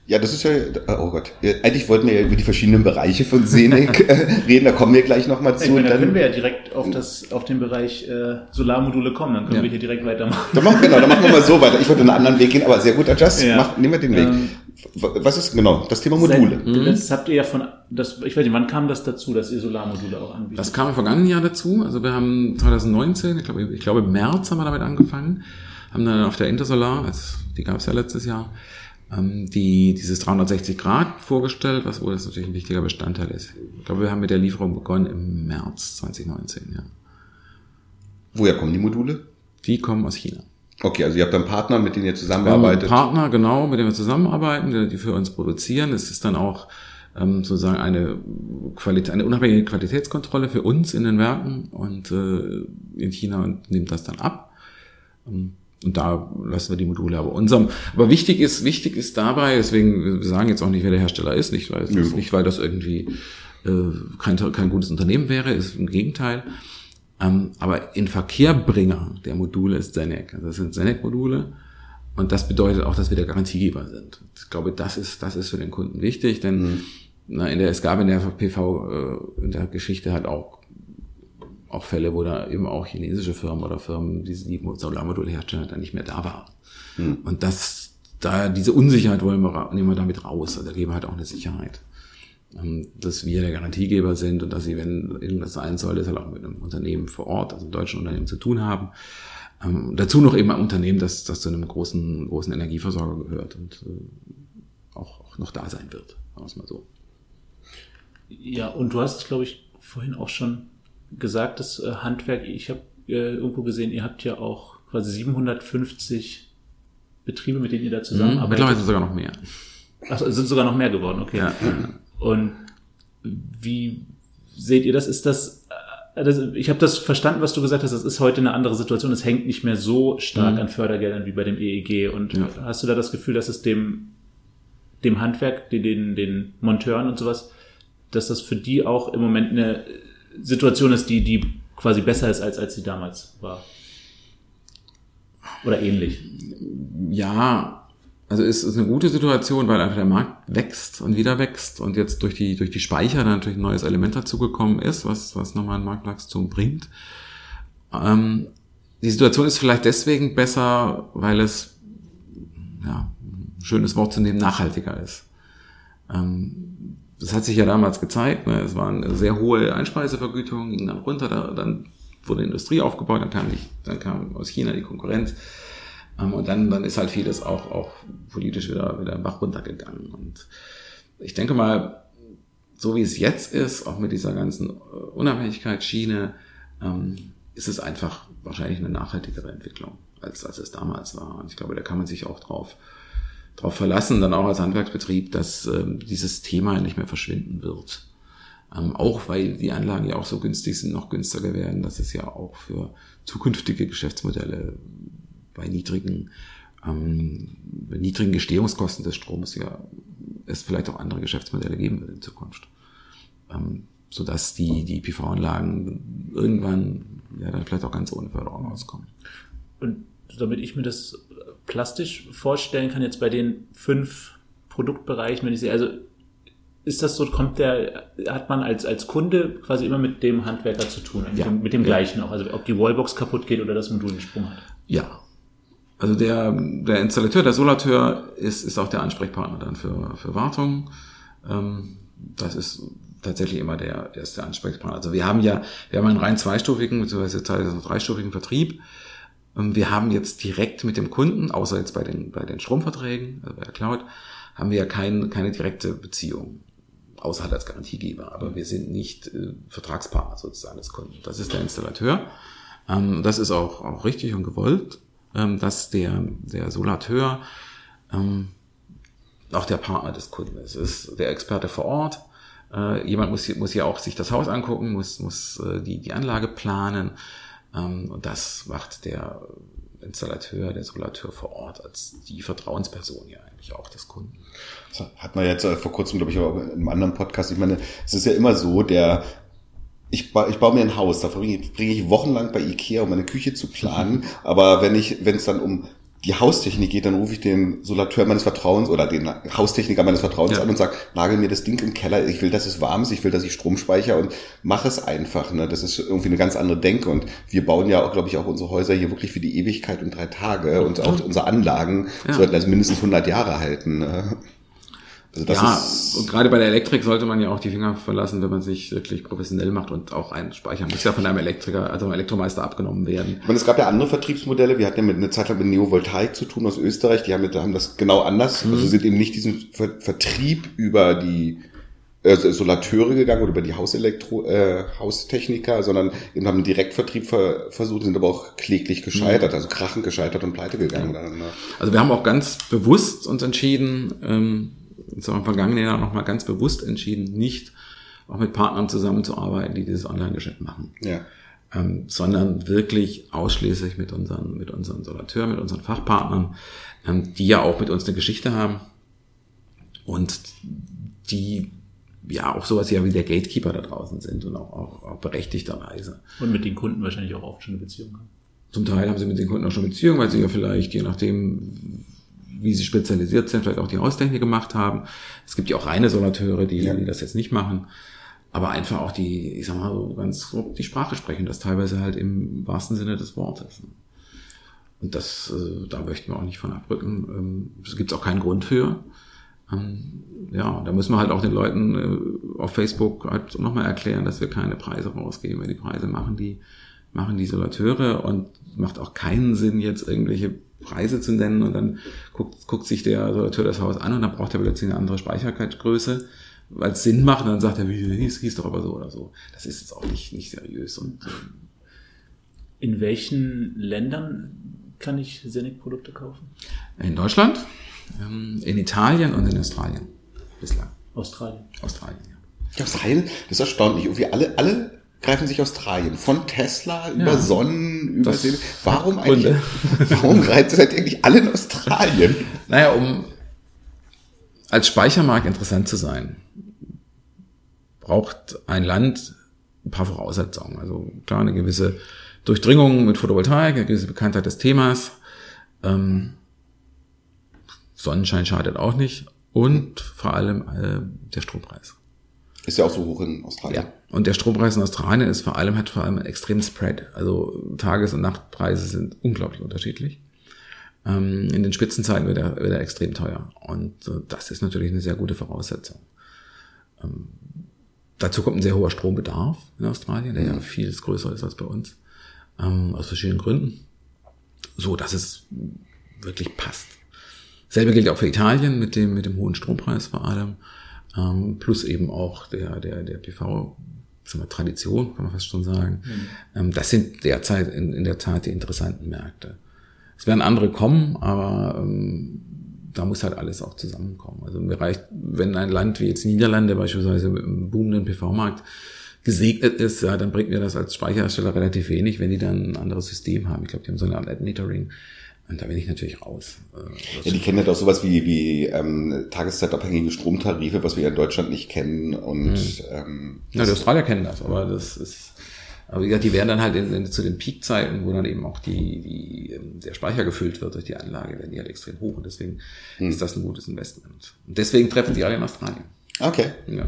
Ja, das ist ja, oh Gott, eigentlich wollten wir ja über die verschiedenen Bereiche von Senec äh, reden, da kommen wir gleich nochmal zu. Ich meine, da können wir ja direkt auf, das, auf den Bereich äh, Solarmodule kommen, dann können ja. wir hier direkt weitermachen. Dann machen, genau, dann machen wir mal so weiter. Ich wollte einen anderen Weg gehen, aber sehr gut, Adjust, ja. mach, nehmen wir den Weg. Ähm, was ist genau das Thema Module? Seit, das habt ihr ja von, das, ich weiß nicht, wann kam das dazu, dass ihr Solarmodule auch anbietet? Das kam im vergangenen Jahr dazu. Also wir haben 2019, ich glaube, ich glaube im März haben wir damit angefangen, haben dann auf der Intersolar, also die gab es ja letztes Jahr, die dieses 360 Grad vorgestellt, was wohl das natürlich ein wichtiger Bestandteil ist. Ich glaube, wir haben mit der Lieferung begonnen im März 2019, ja. Woher kommen die Module? Die kommen aus China. Okay, also ihr habt einen Partner, mit dem ihr zusammenarbeitet. Partner, genau, mit dem wir zusammenarbeiten, die für uns produzieren. Es ist dann auch ähm, sozusagen eine, Qualität, eine unabhängige Qualitätskontrolle für uns in den Werken und äh, in China und nimmt das dann ab. Ähm, und da lassen wir die Module aber unserem. Aber wichtig ist, wichtig ist dabei, deswegen, wir sagen jetzt auch nicht, wer der Hersteller ist, nicht weil, ja. nicht, weil das irgendwie äh, kein, kein gutes Unternehmen wäre, ist im Gegenteil. Ähm, aber in Verkehrbringer der Module ist Senec. Also das sind Senec-Module. Und das bedeutet auch, dass wir der Garantiegeber sind. Ich glaube, das ist, das ist für den Kunden wichtig, denn mhm. na, in der, es gab in der PV, äh, in der Geschichte halt auch, auch Fälle, wo da eben auch chinesische Firmen oder Firmen, die die Solarmodule herstellen, dann nicht mehr da waren. Mhm. Und das, da, diese Unsicherheit wollen wir, nehmen wir damit raus. Also da geben wir halt auch eine Sicherheit. Ähm, dass wir der Garantiegeber sind und dass sie, wenn irgendwas sein soll, das halt auch mit einem Unternehmen vor Ort, also einem deutschen Unternehmen zu tun haben. Ähm, dazu noch eben ein Unternehmen, das, das zu einem großen, großen Energieversorger gehört und äh, auch, auch noch da sein wird, sagen wir es mal so. Ja, und du hast, glaube ich, vorhin auch schon gesagt, das äh, Handwerk, ich habe äh, irgendwo gesehen, ihr habt ja auch quasi 750 Betriebe, mit denen ihr da zusammenarbeitet. Mhm, mittlerweile sogar noch mehr. Ach, sind sogar noch mehr geworden, okay. Ja. Und wie seht ihr das? Ist das, äh, das ich habe das verstanden, was du gesagt hast, das ist heute eine andere Situation. Es hängt nicht mehr so stark mhm. an Fördergeldern wie bei dem EEG. Und ja. hast du da das Gefühl, dass es dem, dem Handwerk, den, den, den Monteuren und sowas, dass das für die auch im Moment eine Situation ist, die, die quasi besser ist, als, als sie damals war? Oder ähnlich? Ja, also es ist eine gute Situation, weil einfach der Markt wächst und wieder wächst und jetzt durch die, durch die Speicher dann natürlich ein neues Element dazugekommen ist, was, was nochmal ein Marktwachstum bringt. Ähm, die Situation ist vielleicht deswegen besser, weil es, ja, schönes Wort zu nehmen, nachhaltiger ist. Ähm, das hat sich ja damals gezeigt, ne? es waren sehr hohe Einspeisevergütungen, ging dann runter, da, dann wurde Industrie aufgebaut, dann kam, die, dann kam aus China die Konkurrenz Ähm, und dann, dann ist halt vieles auch, auch politisch wieder, wieder Bach runtergegangen. Und ich denke mal, so wie es jetzt ist, auch mit dieser ganzen äh, Unabhängigkeitsschiene, ähm, ist es einfach wahrscheinlich eine nachhaltigere Entwicklung, als, als es damals war. Und ich glaube, da kann man sich auch drauf, drauf verlassen, dann auch als Handwerksbetrieb, dass ähm, dieses Thema nicht mehr verschwinden wird. Ähm, auch weil die Anlagen ja auch so günstig sind, noch günstiger werden, dass es ja auch für zukünftige Geschäftsmodelle bei niedrigen, ähm, niedrigen Gestehungskosten des Stroms ja es vielleicht auch andere Geschäftsmodelle geben wird in Zukunft. Ähm, sodass die, die PV-Anlagen irgendwann ja dann vielleicht auch ganz ohne Förderung auskommen. Und damit ich mir das plastisch vorstellen kann, jetzt bei den fünf Produktbereichen, wenn ich sehe, also ist das so, kommt der, hat man als, als Kunde quasi immer mit dem Handwerker zu tun, ja. mit dem, gleichen auch, also ob die Wallbox kaputt geht oder das Modul einen Sprung hat? Ja. Also der, der Installateur, der Solateur ist, ist auch der Ansprechpartner dann für, für Wartung. Ähm, das ist tatsächlich immer der erste Ansprechpartner. Also wir haben ja, wir haben einen rein zweistufigen, beziehungsweise teilweise dreistufigen Vertrieb. Ähm, wir haben jetzt direkt mit dem Kunden, außer jetzt bei den, bei den Stromverträgen, also bei der Cloud, haben wir ja kein, keine direkte Beziehung. Außer halt als Garantiegeber. Aber wir sind nicht äh, Vertragspartner sozusagen des Kunden. Das ist der Installateur. Ähm, das ist auch, auch richtig und gewollt, ähm, dass der, der Solateur ähm, auch der Partner des Kunden ist. Ist der Experte vor Ort, äh, jemand muss hier, muss hier auch sich das Haus angucken, muss, muss äh, die, die Anlage planen. Ähm, und das macht der Installateur, der Solateur vor Ort als die Vertrauensperson ja eigentlich auch des Kunden. Das hat man jetzt äh, vor kurzem, glaube ich, auch in einem anderen Podcast. Ich meine, es ist ja immer so, der ich, ba ich baue mir ein Haus, da verbringe ich, bringe ich wochenlang bei Ikea, um meine Küche zu planen. Mhm. Aber wenn ich, wenn es dann um die Haustechnik geht, dann rufe ich den Solateur meines Vertrauens oder den Haustechniker meines Vertrauens ja. an und sage, nagel mir das Ding im Keller, ich will, dass es warm ist, ich will, dass ich Strom speichere und mach es einfach. Ne? Das ist irgendwie eine ganz andere Denke und wir bauen ja auch, glaube ich, auch unsere Häuser hier wirklich für die Ewigkeit und drei Tage und auch unsere Anlagen ja. sollten also mindestens 100 Jahre halten. Ne? Also das ja, und gerade bei der Elektrik sollte man ja auch die Finger verlassen, wenn man sich wirklich professionell macht und auch ein Speicher muss ja von einem Elektriker, also einem Elektromeister abgenommen werden. Ich meine, es gab ja andere Vertriebsmodelle. Wir hatten ja mit eine Zeit lang mit Neovoltaik zu tun aus Österreich. Die haben, haben das genau anders. Mhm. Also sind eben nicht diesen Ver Vertrieb über die äh, Solateure gegangen oder über die Hauselektro, äh, Haustechniker, sondern eben haben einen Direktvertrieb ver versucht, sind aber auch kläglich gescheitert, mhm. also krachend gescheitert und pleite gegangen. Ja. Dann, ne? Also wir haben auch ganz bewusst uns entschieden, ähm, im vergangenen Jahr nochmal ganz bewusst entschieden, nicht auch mit Partnern zusammenzuarbeiten, die dieses Online-Geschäft machen. Ja. Ähm, sondern wirklich ausschließlich mit unseren, mit unseren Solateuren, mit unseren Fachpartnern, ähm, die ja auch mit uns eine Geschichte haben und die ja auch sowas ja wie der Gatekeeper da draußen sind und auch, auch, auch berechtigterweise. Und mit den Kunden wahrscheinlich auch oft schon eine Beziehung haben. Zum Teil haben sie mit den Kunden auch schon Beziehungen, weil sie ja vielleicht, je nachdem, wie sie spezialisiert sind, vielleicht auch die Haustechnik gemacht haben. Es gibt ja auch reine Solateure, die, ja. die das jetzt nicht machen. Aber einfach auch die, ich sag mal so ganz grob die Sprache sprechen, das teilweise halt im wahrsten Sinne des Wortes. Und das, äh, da möchten wir auch nicht von abrücken. Ähm, es gibt auch keinen Grund für. Ähm, ja, da müssen wir halt auch den Leuten äh, auf Facebook halt nochmal erklären, dass wir keine Preise rausgeben. Die Preise machen die, machen die Solateure und macht auch keinen Sinn, jetzt irgendwelche Preise zu nennen und dann guckt, guckt sich der Solateur das Haus an und dann braucht er plötzlich eine andere Speichergröße, weil es Sinn macht und dann sagt er, wie hieß, hieß doch aber so oder so. Das ist jetzt auch nicht, nicht seriös. Und, ähm, in welchen Ländern kann ich Senec-Produkte kaufen? In Deutschland, ähm, in Italien und in Australien bislang. Australien. Australien, ja. Australien, das ist erstaunlich. Irgendwie alle, alle greifen sich Australien. Von Tesla über ja, Sonnen, über See. Warum eigentlich, warum seid ihr eigentlich alle in Australien? Naja, um als Speichermarkt interessant zu sein, braucht ein Land ein paar Voraussetzungen. Also klar, eine gewisse Durchdringung mit Photovoltaik, eine gewisse Bekanntheit des Themas. Ähm, Sonnenschein schadet auch nicht. Und vor allem äh, der Strompreis. Ist ja auch so hoch in Australien. Ja. Und der Strompreis in Australien ist vor allem, hat vor allem einen extremen Spread. Also Tages- und Nachtpreise sind unglaublich unterschiedlich. Ähm, in den Spitzenzeiten wird er, wird er extrem teuer. Und äh, das ist natürlich eine sehr gute Voraussetzung. Ähm, dazu kommt ein sehr hoher Strombedarf in Australien, der mhm. ja viel größer ist als bei uns. Ähm, aus verschiedenen Gründen. So, dass es wirklich passt. Selbe gilt auch für Italien mit dem, mit dem hohen Strompreis vor allem, ähm, plus eben auch der, der, der PV wir, Tradition, kann man fast schon sagen. Mhm. Ähm, das sind derzeit in, in der Tat die interessanten Märkte. Es werden andere kommen, aber ähm, da muss halt alles auch zusammenkommen. Also mir reicht, wenn ein Land wie jetzt Niederlande beispielsweise mit einem boomenden PV-Markt gesegnet ist, ja, dann bringt mir das als Speicherhersteller relativ wenig, wenn die dann ein anderes System haben. Ich glaube, die haben so eine Art Net-Metering. Und da bin ich natürlich raus. Äh, ja, die kennen halt auch sowas wie, wie ähm, tageszeitabhängige Stromtarife, was wir ja in Deutschland nicht kennen. Und mhm. ähm, ja, die Australier kennen das, aber das ist aber wie gesagt, die werden dann halt in, in, zu den Peakzeiten, wo dann eben auch die, die, ähm, der Speicher gefüllt wird durch die Anlage, werden die halt extrem hoch und deswegen hm. ist das ein gutes Investment. Und deswegen treffen die alle in Australien. Okay. Ja.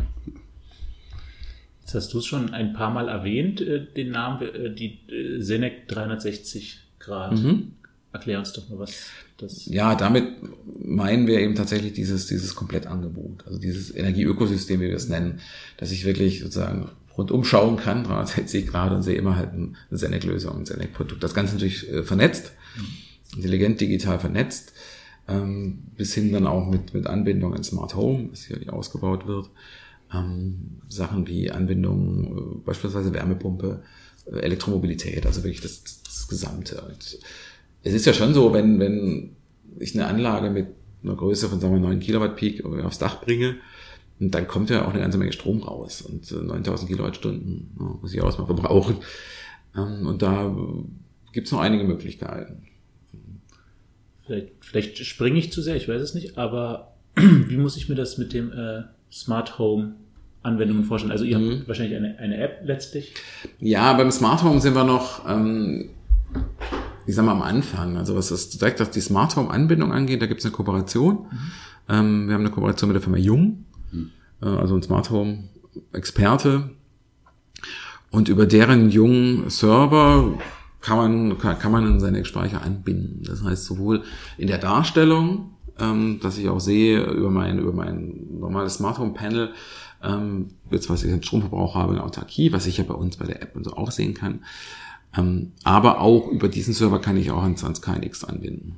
Jetzt hast du es schon ein paar Mal erwähnt, äh, den Namen, äh, die Senec 360 Grad. Mhm. Erklär uns doch mal was. Das ja, damit meinen wir eben tatsächlich dieses, dieses Komplettangebot, also dieses Energieökosystem, wie wir es nennen, dass ich wirklich sozusagen rundum schauen kann, 360 Grad und sehe immer halt eine Senec-Lösung, ein Senec-Produkt. Das Ganze natürlich äh, vernetzt, intelligent digital vernetzt, ähm, bis hin dann auch mit, mit Anbindung in Smart Home, was hier ausgebaut wird. Ähm, Sachen wie Anbindung, äh, beispielsweise Wärmepumpe, äh, Elektromobilität, also wirklich das, das Gesamte. Und es ist ja schon so, wenn, wenn ich eine Anlage mit einer Größe von sagen wir 9 Kilowatt Peak aufs Dach bringe, und dann kommt ja auch eine ganze Menge Strom raus und 9000 äh, Kilowattstunden ja, muss ich auch erstmal verbrauchen. Ähm, und da gibt es noch einige Möglichkeiten. Vielleicht, vielleicht springe ich zu sehr, ich weiß es nicht, aber wie muss ich mir das mit dem äh, Smart Home Anwendungen vorstellen? Also ihr mhm. habt wahrscheinlich eine, eine App letztlich. Ja, beim Smart Home sind wir noch, ähm, ich sag mal, am Anfang. Also was das direkt auf die Smart Home Anbindung angeht, da gibt es eine Kooperation. Mhm. Ähm, wir haben eine Kooperation mit der Firma Jung äh, also ein Smart Home Experte. Und über deren jungen Server kann man, kann, kann man in seine Speicher anbinden. Das heißt sowohl in der Darstellung, ähm, dass ich auch sehe über mein, über mein normales Smart Home Panel, ähm, jetzt was ich einen Stromverbrauch habe, eine Autarkie, was ich ja bei uns bei der App und so auch sehen kann. Ähm, aber auch über diesen Server kann ich auch ans, ans KNX anbinden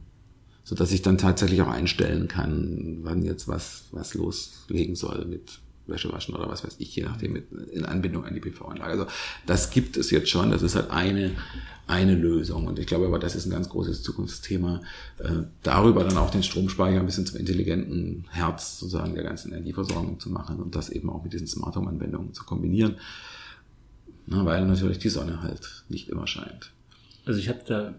so dass ich dann tatsächlich auch einstellen kann, wann jetzt was, was loslegen soll mit Wäsche waschen oder was weiß ich, je nachdem mit, in Anbindung an die PV-Anlage. Also das gibt es jetzt schon, das ist halt eine, eine Lösung und ich glaube aber, das ist ein ganz großes Zukunftsthema, äh, darüber dann auch den Stromspeicher ein bisschen zum intelligenten Herz sozusagen der ganzen Energieversorgung zu machen und das eben auch mit diesen Smart Home Anwendungen zu kombinieren, Na, weil natürlich die Sonne halt nicht immer scheint. Also ich habe da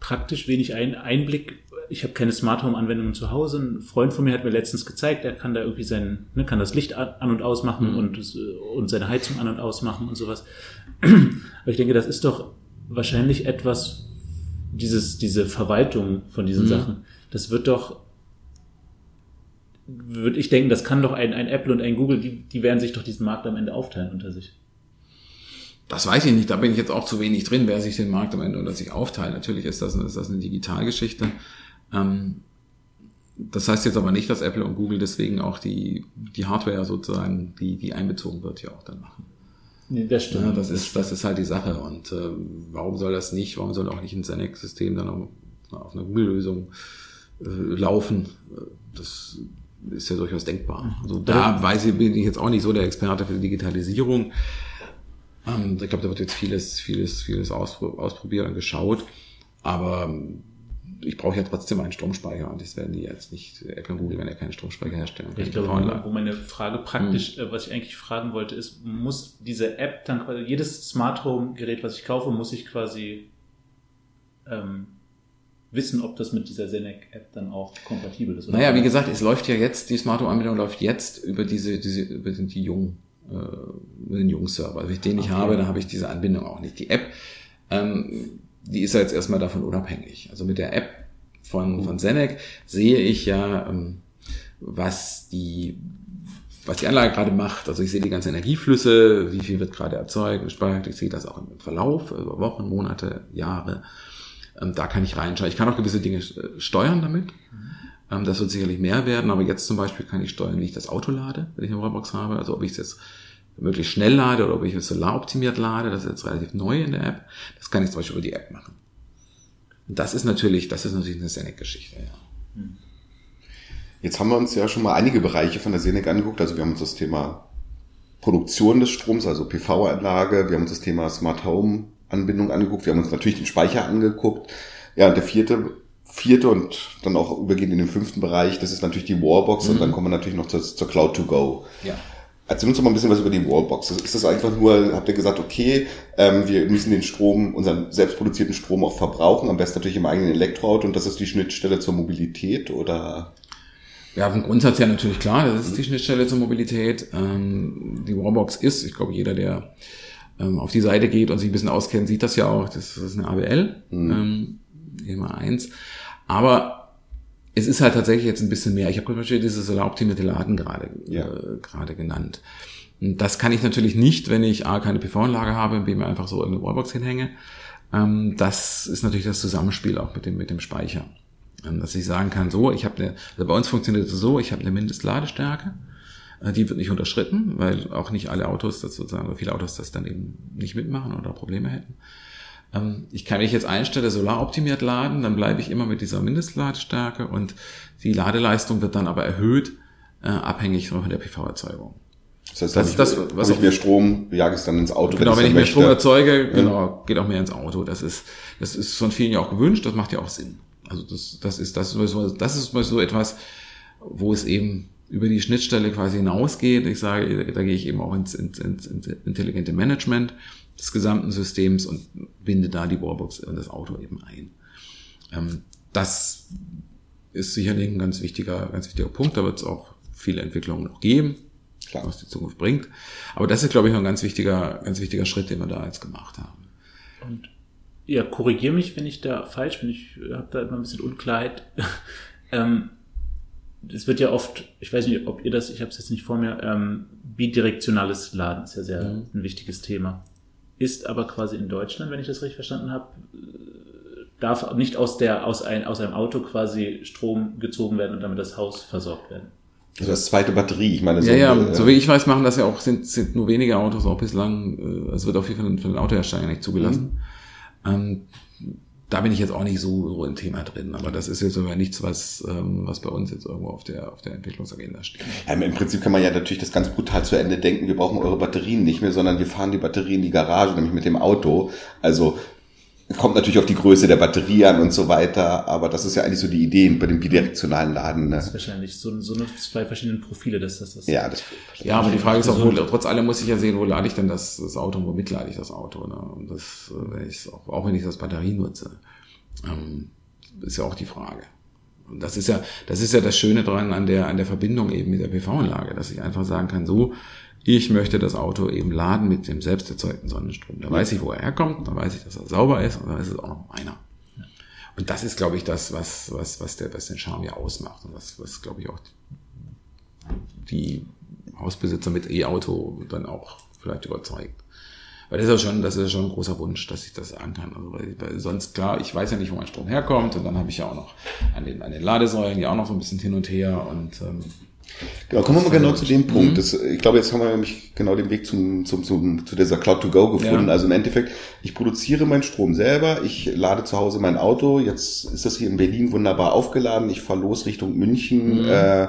praktisch wenig ein Einblick ich habe keine Smart Home Anwendungen zu Hause. Ein Freund von mir hat mir letztens gezeigt, er kann da irgendwie sein, ne, kann das Licht an und ausmachen mhm. und, und seine Heizung an und ausmachen und sowas. Aber ich denke, das ist doch wahrscheinlich etwas, dieses, diese Verwaltung von diesen mhm. Sachen, das wird doch, würde ich denken, das kann doch ein, ein Apple und ein Google, die, die werden sich doch diesen Markt am Ende aufteilen unter sich. Das weiß ich nicht, da bin ich jetzt auch zu wenig drin, wer sich den Markt am Ende unter sich aufteilt. Natürlich ist das, ist das eine Digitalgeschichte. Ähm, das heißt jetzt aber nicht, dass Apple und Google deswegen auch die, die Hardware sozusagen, die, die einbezogen wird, ja auch dann machen. Nee, das stimmt. Ja, das ist, das ist halt die Sache. Und äh, warum soll das nicht, warum soll auch nicht ein Zenec-System dann auf, auf einer Google-Lösung äh, laufen? Das ist ja durchaus denkbar. Also da weiß ich, bin ich jetzt auch nicht so der Experte für die Digitalisierung. Ähm, ich glaube, da wird jetzt vieles, vieles, vieles ausprobiert und geschaut. Aber ich brauche ja trotzdem einen Stromspeicher und das werden die jetzt nicht, Apple und Google werden ja keinen Stromspeicher herstellen. Ich glaube, wo meine Frage praktisch, hm. was ich eigentlich fragen wollte, ist, muss diese App dann quasi, jedes Smart Home Gerät, was ich kaufe, muss ich quasi ähm, wissen, ob das mit dieser Senec App dann auch kompatibel ist? Oder naja, wie gesagt, es läuft ja jetzt, die Smart Home Anbindung läuft jetzt über diese, diese, über die jungen, äh, den jungen Server. Also wenn ich den nicht okay. habe, dann habe ich diese Anbindung auch nicht. Die App, ähm, die ist ja jetzt erstmal davon unabhängig. Also mit der App von, von Senec sehe ich ja, ähm, was die was die Anlage gerade macht. Also ich sehe die ganzen Energieflüsse, wie viel wird gerade erzeugt, gespeichert. Ich sehe das auch im Verlauf über Wochen, Monate, Jahre. Ähm, da kann ich reinschauen. Ich kann auch gewisse Dinge äh, steuern damit. Ähm, das wird sicherlich mehr werden, aber jetzt zum Beispiel kann ich steuern, wie ich das Auto lade, wenn ich eine Wallbox habe. Also ob ich es jetzt möglichst schnell lade oder ob ich es solaroptimiert lade, das ist jetzt relativ neu in der App. Das kann ich zum Beispiel über die App machen. Und das ist natürlich, das ist natürlich eine Senec-Geschichte, ja. Jetzt haben wir uns ja schon mal einige Bereiche von der Senec angeguckt. Also wir haben uns das Thema Produktion des Stroms, also PV-Anlage, wir haben uns das Thema Smart Home Anbindung angeguckt, wir haben uns natürlich den Speicher angeguckt. Ja, und der vierte, vierte und dann auch übergehend in den fünften Bereich, das ist natürlich die Wallbox mhm. und dann kommen wir natürlich noch zur, zur Cloud to Go. Ja. Erzähl uns doch mal ein bisschen was über die Wallbox. Ist das einfach nur, habt ihr gesagt, okay, ähm, wir müssen den Strom, unseren selbstproduzierten Strom auch verbrauchen, am besten natürlich im eigenen Elektroauto und das ist die Schnittstelle zur Mobilität oder? Ja, vom Grundsatz her natürlich klar, das ist die Schnittstelle zur Mobilität. Ähm, die Wallbox ist, ich glaube, jeder, der ähm, auf die Seite geht und sich ein bisschen auskennt, sieht das ja auch, das, das ist eine ABL, mhm. EMA 1. Aber es ist halt tatsächlich jetzt ein bisschen mehr. Ich habe zum Beispiel dieses solaroptimierte Laden gerade ja. äh, gerade genannt. Und das kann ich natürlich nicht, wenn ich A, keine PV-Anlage habe, und B, mir einfach so irgendeine Wallbox hinhänge. Ähm, das ist natürlich das Zusammenspiel auch mit dem, mit dem Speicher. Ähm, dass ich sagen kann, so, ich habe eine, also bei uns funktioniert es so, ich habe eine Mindestladestärke. Äh, die wird nicht unterschritten, weil auch nicht alle Autos, das sozusagen, oder viele Autos das dann eben nicht mitmachen oder Probleme hätten. Ähm, ich kann mich jetzt einstelle, solaroptimiert laden, dann bleibe ich immer mit dieser Mindestladestärke und die Ladeleistung wird dann aber erhöht, äh, abhängig von der PV-Erzeugung. Das heißt, das, ich, das, was ich mehr Strom, jage es dann ins Auto. Genau, wenn, ich, wenn ich mehr Strom erzeuge, genau, geht auch mehr ins Auto. Das ist, das ist von vielen ja auch gewünscht, das macht ja auch Sinn. Also das, das ist, das ist so, das ist so etwas, wo es eben über die Schnittstelle quasi hinausgeht. Ich sage, da gehe ich eben auch ins, ins, ins, ins intelligente Management des gesamten Systems und binde da die Wallbox und das Auto eben ein. Ähm, das ist sicherlich ein ganz wichtiger, ganz wichtiger Punkt. Da wird es auch viele Entwicklungen noch geben, Klar. was die Zukunft bringt. Aber das ist, glaube ich, noch ein ganz wichtiger, ganz wichtiger Schritt, den wir da jetzt gemacht haben. Und ja, korrigiere mich, wenn ich da falsch bin. Ich habe da immer ein bisschen Unklarheit. ähm, es wird ja oft, ich weiß nicht, ob ihr das, ich habe es jetzt nicht vor mir, ähm, bidirektionales Laden ist ja sehr mhm. ein wichtiges Thema ist aber quasi in Deutschland, wenn ich das richtig verstanden habe, darf nicht aus, der, aus, ein, aus einem Auto quasi Strom gezogen werden und damit das Haus versorgt werden. Also das zweite Batterie, ich meine. So, ja, ja, äh, so wie ich weiß, machen das ja auch, sind, sind nur wenige Autos auch bislang, äh, es wird auf jeden Fall von den Autoherstellern nicht zugelassen. Mhm. Ähm, da bin ich jetzt auch nicht so, so im Thema drin, aber das ist jetzt sogar nichts, was, ähm, was bei uns jetzt irgendwo auf der, auf der Entwicklungsagenda steht. Ja, Im Prinzip kann man ja natürlich das ganz brutal zu Ende denken, wir brauchen eure Batterien nicht mehr, sondern wir fahren die Batterien in die Garage, nämlich mit dem Auto. Also Kommt natürlich auf die Größe der Batterie an und so weiter, aber das ist ja eigentlich so die Idee bei dem bidirektionalen Laden. Ne? Das ist wahrscheinlich so, so eine zwei verschiedene Profile, dass das, das Ja, das ja, aber die Frage ist auch, wo, trotz allem muss ich ja sehen, wo lade ich denn das, das Auto und womit lade ich das Auto. Ne? Und das, äh, wenn ich auch, auch wenn ich das Batterie nutze, ähm, ist ja auch die Frage. Und das ist ja, das ist ja das Schöne dran an der, an der Verbindung eben mit der PV-Anlage, dass ich einfach sagen kann, so, ich möchte das Auto eben laden mit dem selbst erzeugten Sonnenstrom. Da weiß ich, wo er herkommt, da weiß ich, dass er sauber ist und dann ist es auch noch meiner. Und das ist, glaube ich, das, was, was, was, der, was den Charme ja ausmacht und was, was glaube ich, auch die Hausbesitzer mit E-Auto dann auch vielleicht überzeugt. Weil das ist ja schon, das ist ja schon ein großer Wunsch, dass ich das sagen kann. Also, weil, sonst, klar, ich weiß ja nicht, wo mein Strom herkommt und dann habe ich ja auch noch an den, an den Ladesäulen ja auch noch so ein bisschen hin und her und ähm, Genau, kommen wir mal genau zu dem Punkt. Mhm. Das, ich glaube, jetzt haben wir nämlich genau den Weg zum, zum, zum, zu dieser Cloud to Go gefunden. Ja. Also im Endeffekt, ich produziere meinen Strom selber, ich lade zu Hause mein Auto, jetzt ist das hier in Berlin wunderbar aufgeladen, ich fahre los Richtung München, mhm. äh,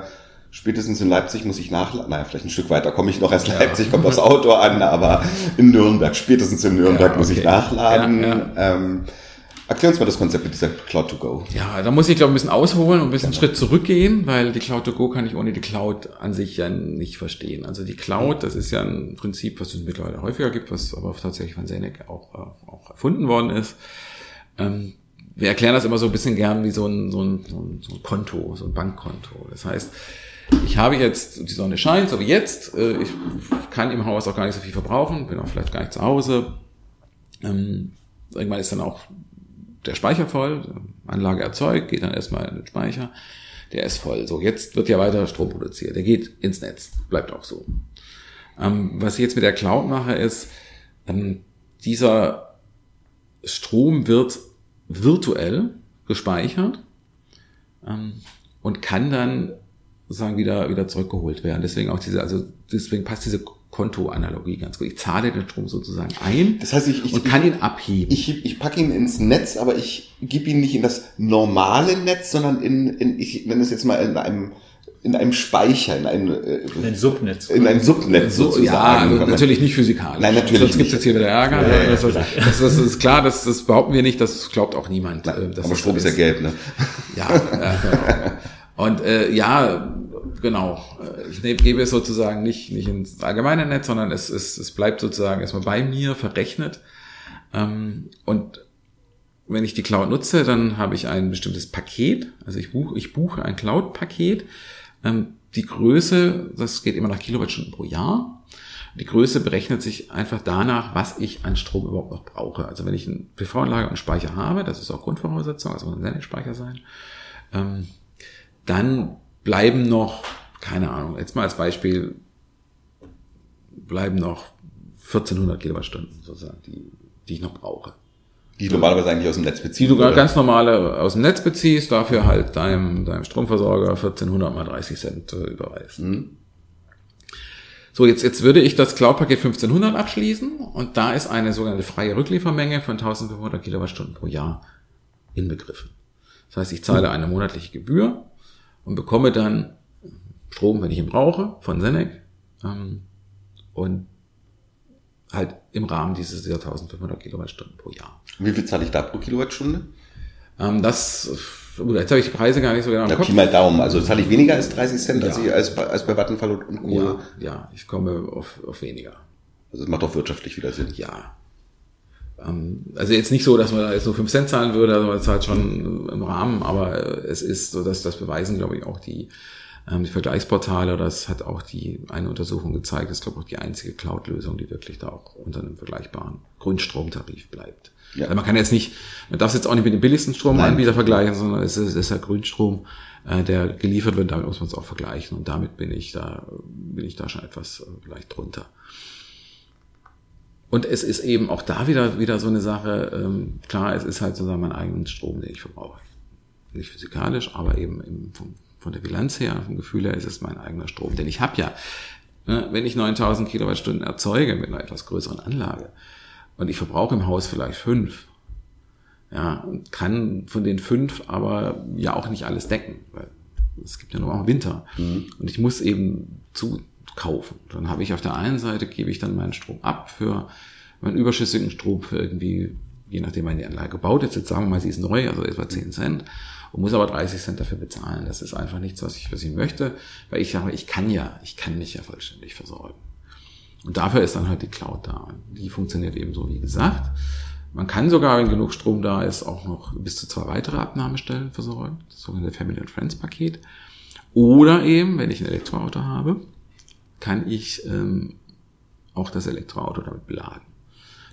spätestens in Leipzig muss ich nachladen. Naja, vielleicht ein Stück weiter komme ich noch. Erst ja. Leipzig kommt aufs Auto an, aber in Nürnberg, spätestens in Nürnberg ja, okay. muss ich nachladen. Ähm, Erklär uns mal das Konzept mit dieser Cloud to Go. Ja, da muss ich glaube ein bisschen ausholen und ein bisschen einen Schritt zurückgehen, weil die Cloud to Go kann ich ohne die Cloud an sich ja nicht verstehen. Also die Cloud, das ist ja ein Prinzip, was es mittlerweile häufiger gibt, was aber tatsächlich von Senec auch, äh, auch erfunden worden ist. Ähm, wir erklären das immer so ein bisschen gern wie so ein, so ein, so ein, so ein Konto, so ein Bankkonto. Das heißt, ich habe jetzt, die Sonne scheint, so wie jetzt, äh, ich kann im Haus auch gar nicht so viel verbrauchen, bin auch vielleicht gar nicht zu Hause. Ähm, irgendwann ist dann auch der Speicher voll, Anlage erzeugt, geht dann erstmal in den Speicher, der ist voll. So, jetzt wird ja weiter Strom produziert, der geht ins Netz, bleibt auch so. Ähm, was ich jetzt mit der Cloud mache, ist, ähm, dieser Strom wird virtuell gespeichert ähm, und kann dann sozusagen wieder, wieder zurückgeholt werden. Deswegen auch diese, also deswegen passt diese Kontoanalogie ganz gut. Ich zahle den Strom sozusagen ein Das heißt, ich, ich, und kann ihn abheben. ich, ich packe ihn ins Netz, aber ich gebe ihn nicht in das normale Netz, sondern in, in ich nenne es jetzt mal in einem, in einem Speicher, in einem, äh, Ein Subnetz. in einem Subnetz so, sozusagen. ja, also natürlich nicht physikalisch. Nein, natürlich Sonst gibt's nicht. jetzt hier wieder Ärger. Ja, ja, das, ist, das, das ist klar, das, das behaupten wir nicht, das glaubt auch niemand. äh, dass aber es Strom ist ja gelb, ne? Ja, ja genau. Und äh, ja, genau. Äh, Ich nehm, gebe es sozusagen nicht, nicht ins allgemeine Netz, sondern es, es, es bleibt sozusagen erstmal bei mir verrechnet. Ähm, und wenn ich die Cloud nutze, dann habe ich ein bestimmtes Paket. Also ich buche, ich buche ein Cloud-Paket. Ähm, die Größe, das geht immer nach Kilowattstunden pro Jahr. Die Größe berechnet sich einfach danach, was ich an Strom überhaupt noch brauche. Also wenn ich eine PV-Anlage und Speicher habe, das ist auch Grundvoraussetzung, also muss ein Sendespeicher sein, ähm, dann bleiben noch, keine Ahnung, jetzt mal als Beispiel, bleiben noch 1400 Kilowattstunden sozusagen, die, die ich noch brauche. Die ich normalerweise eigentlich aus dem Netz Die beziehen du würde. ganz normale aus dem Netz beziehst, dafür halt deinem, deinem Stromversorger 1400 mal 30 Cent äh, überweisen. So, jetzt, jetzt würde ich das Cloud-Paket 1500 abschließen und da ist eine sogenannte freie Rückliefermenge von 1500 Kilowattstunden pro Jahr inbegriffen. Das heißt, ich zahle eine monatliche Gebühr und bekomme dann Strom, wenn ich ihn brauche, von Senec ähm, und halt im Rahmen dieses dieser 1500 Kilowattstunden pro Jahr. Wie viel zahle ich da pro Kilowattstunde? Ähm, das, gut, jetzt habe ich die Preise gar nicht so genau im Na, Kopf. Pi mal Daumen. Also zahle ich weniger als 30 Cent als, Ja. ich, als, bei, als bei Vattenfall und, Kohle. Ja, ja, ich komme auf, auf weniger. Also das macht doch wirtschaftlich wieder Sinn. Ja. Ähm, also jetzt nicht so, dass man da jetzt nur 5 Cent zahlen würde, also man zahlt schon im Rahmen, aber äh, es ist so, dass das beweisen, glaube ich, auch die, ähm, die Vergleichsportale, das hat auch die eine Untersuchung gezeigt, das ist, glaube ich, auch die einzige Cloud-Lösung, die wirklich da auch unter einem vergleichbaren Grundstromtarif bleibt. Ja. Also man kann jetzt nicht, man darf es jetzt auch nicht mit dem billigsten Stromanbieter vergleichen, sondern es ist, es ist ja Grünstrom, äh, der geliefert wird, damit muss man es auch vergleichen und damit bin ich da, bin ich da schon etwas äh, leicht drunter. Und es ist eben auch da wieder, wieder so eine Sache, ähm, klar, es ist halt sozusagen mein eigenen Strom, den ich verbrauche. Nicht physikalisch, aber eben im, vom, von der Bilanz her, vom Gefühl her, ist es mein eigener Strom. Denn ich habe ja, ne, wenn ich 9000 Kilowattstunden erzeuge mit einer etwas größeren Anlage und ich verbrauche im Haus vielleicht fünf, ja, und kann von den fünf aber ja auch nicht alles decken, weil es gibt ja nur auch Winter. Und ich muss eben zukaufen. Dann habe ich auf der einen Seite, gebe ich dann meinen Strom ab für meinen überschüssigen Strom für irgendwie, je nachdem, wann die Anlage gebaut ist, jetzt sagen wir mal, sie ist neu, also etwa 10 Cent, und muss aber 30 Cent dafür bezahlen. Das ist einfach nichts, was ich, was ich möchte, weil ich sage, ich kann ja, ich kann mich ja vollständig versorgen. Und dafür ist dann halt die Cloud da. Die funktioniert eben so, wie gesagt. Man kann sogar, wenn genug Strom da ist, auch noch bis zu zwei weitere Abnahmestellen versorgen. Das sogenannte Family and Friends Paket. Oder eben, wenn ich ein Elektroauto habe, kann ich ähm, auch das Elektroauto damit beladen.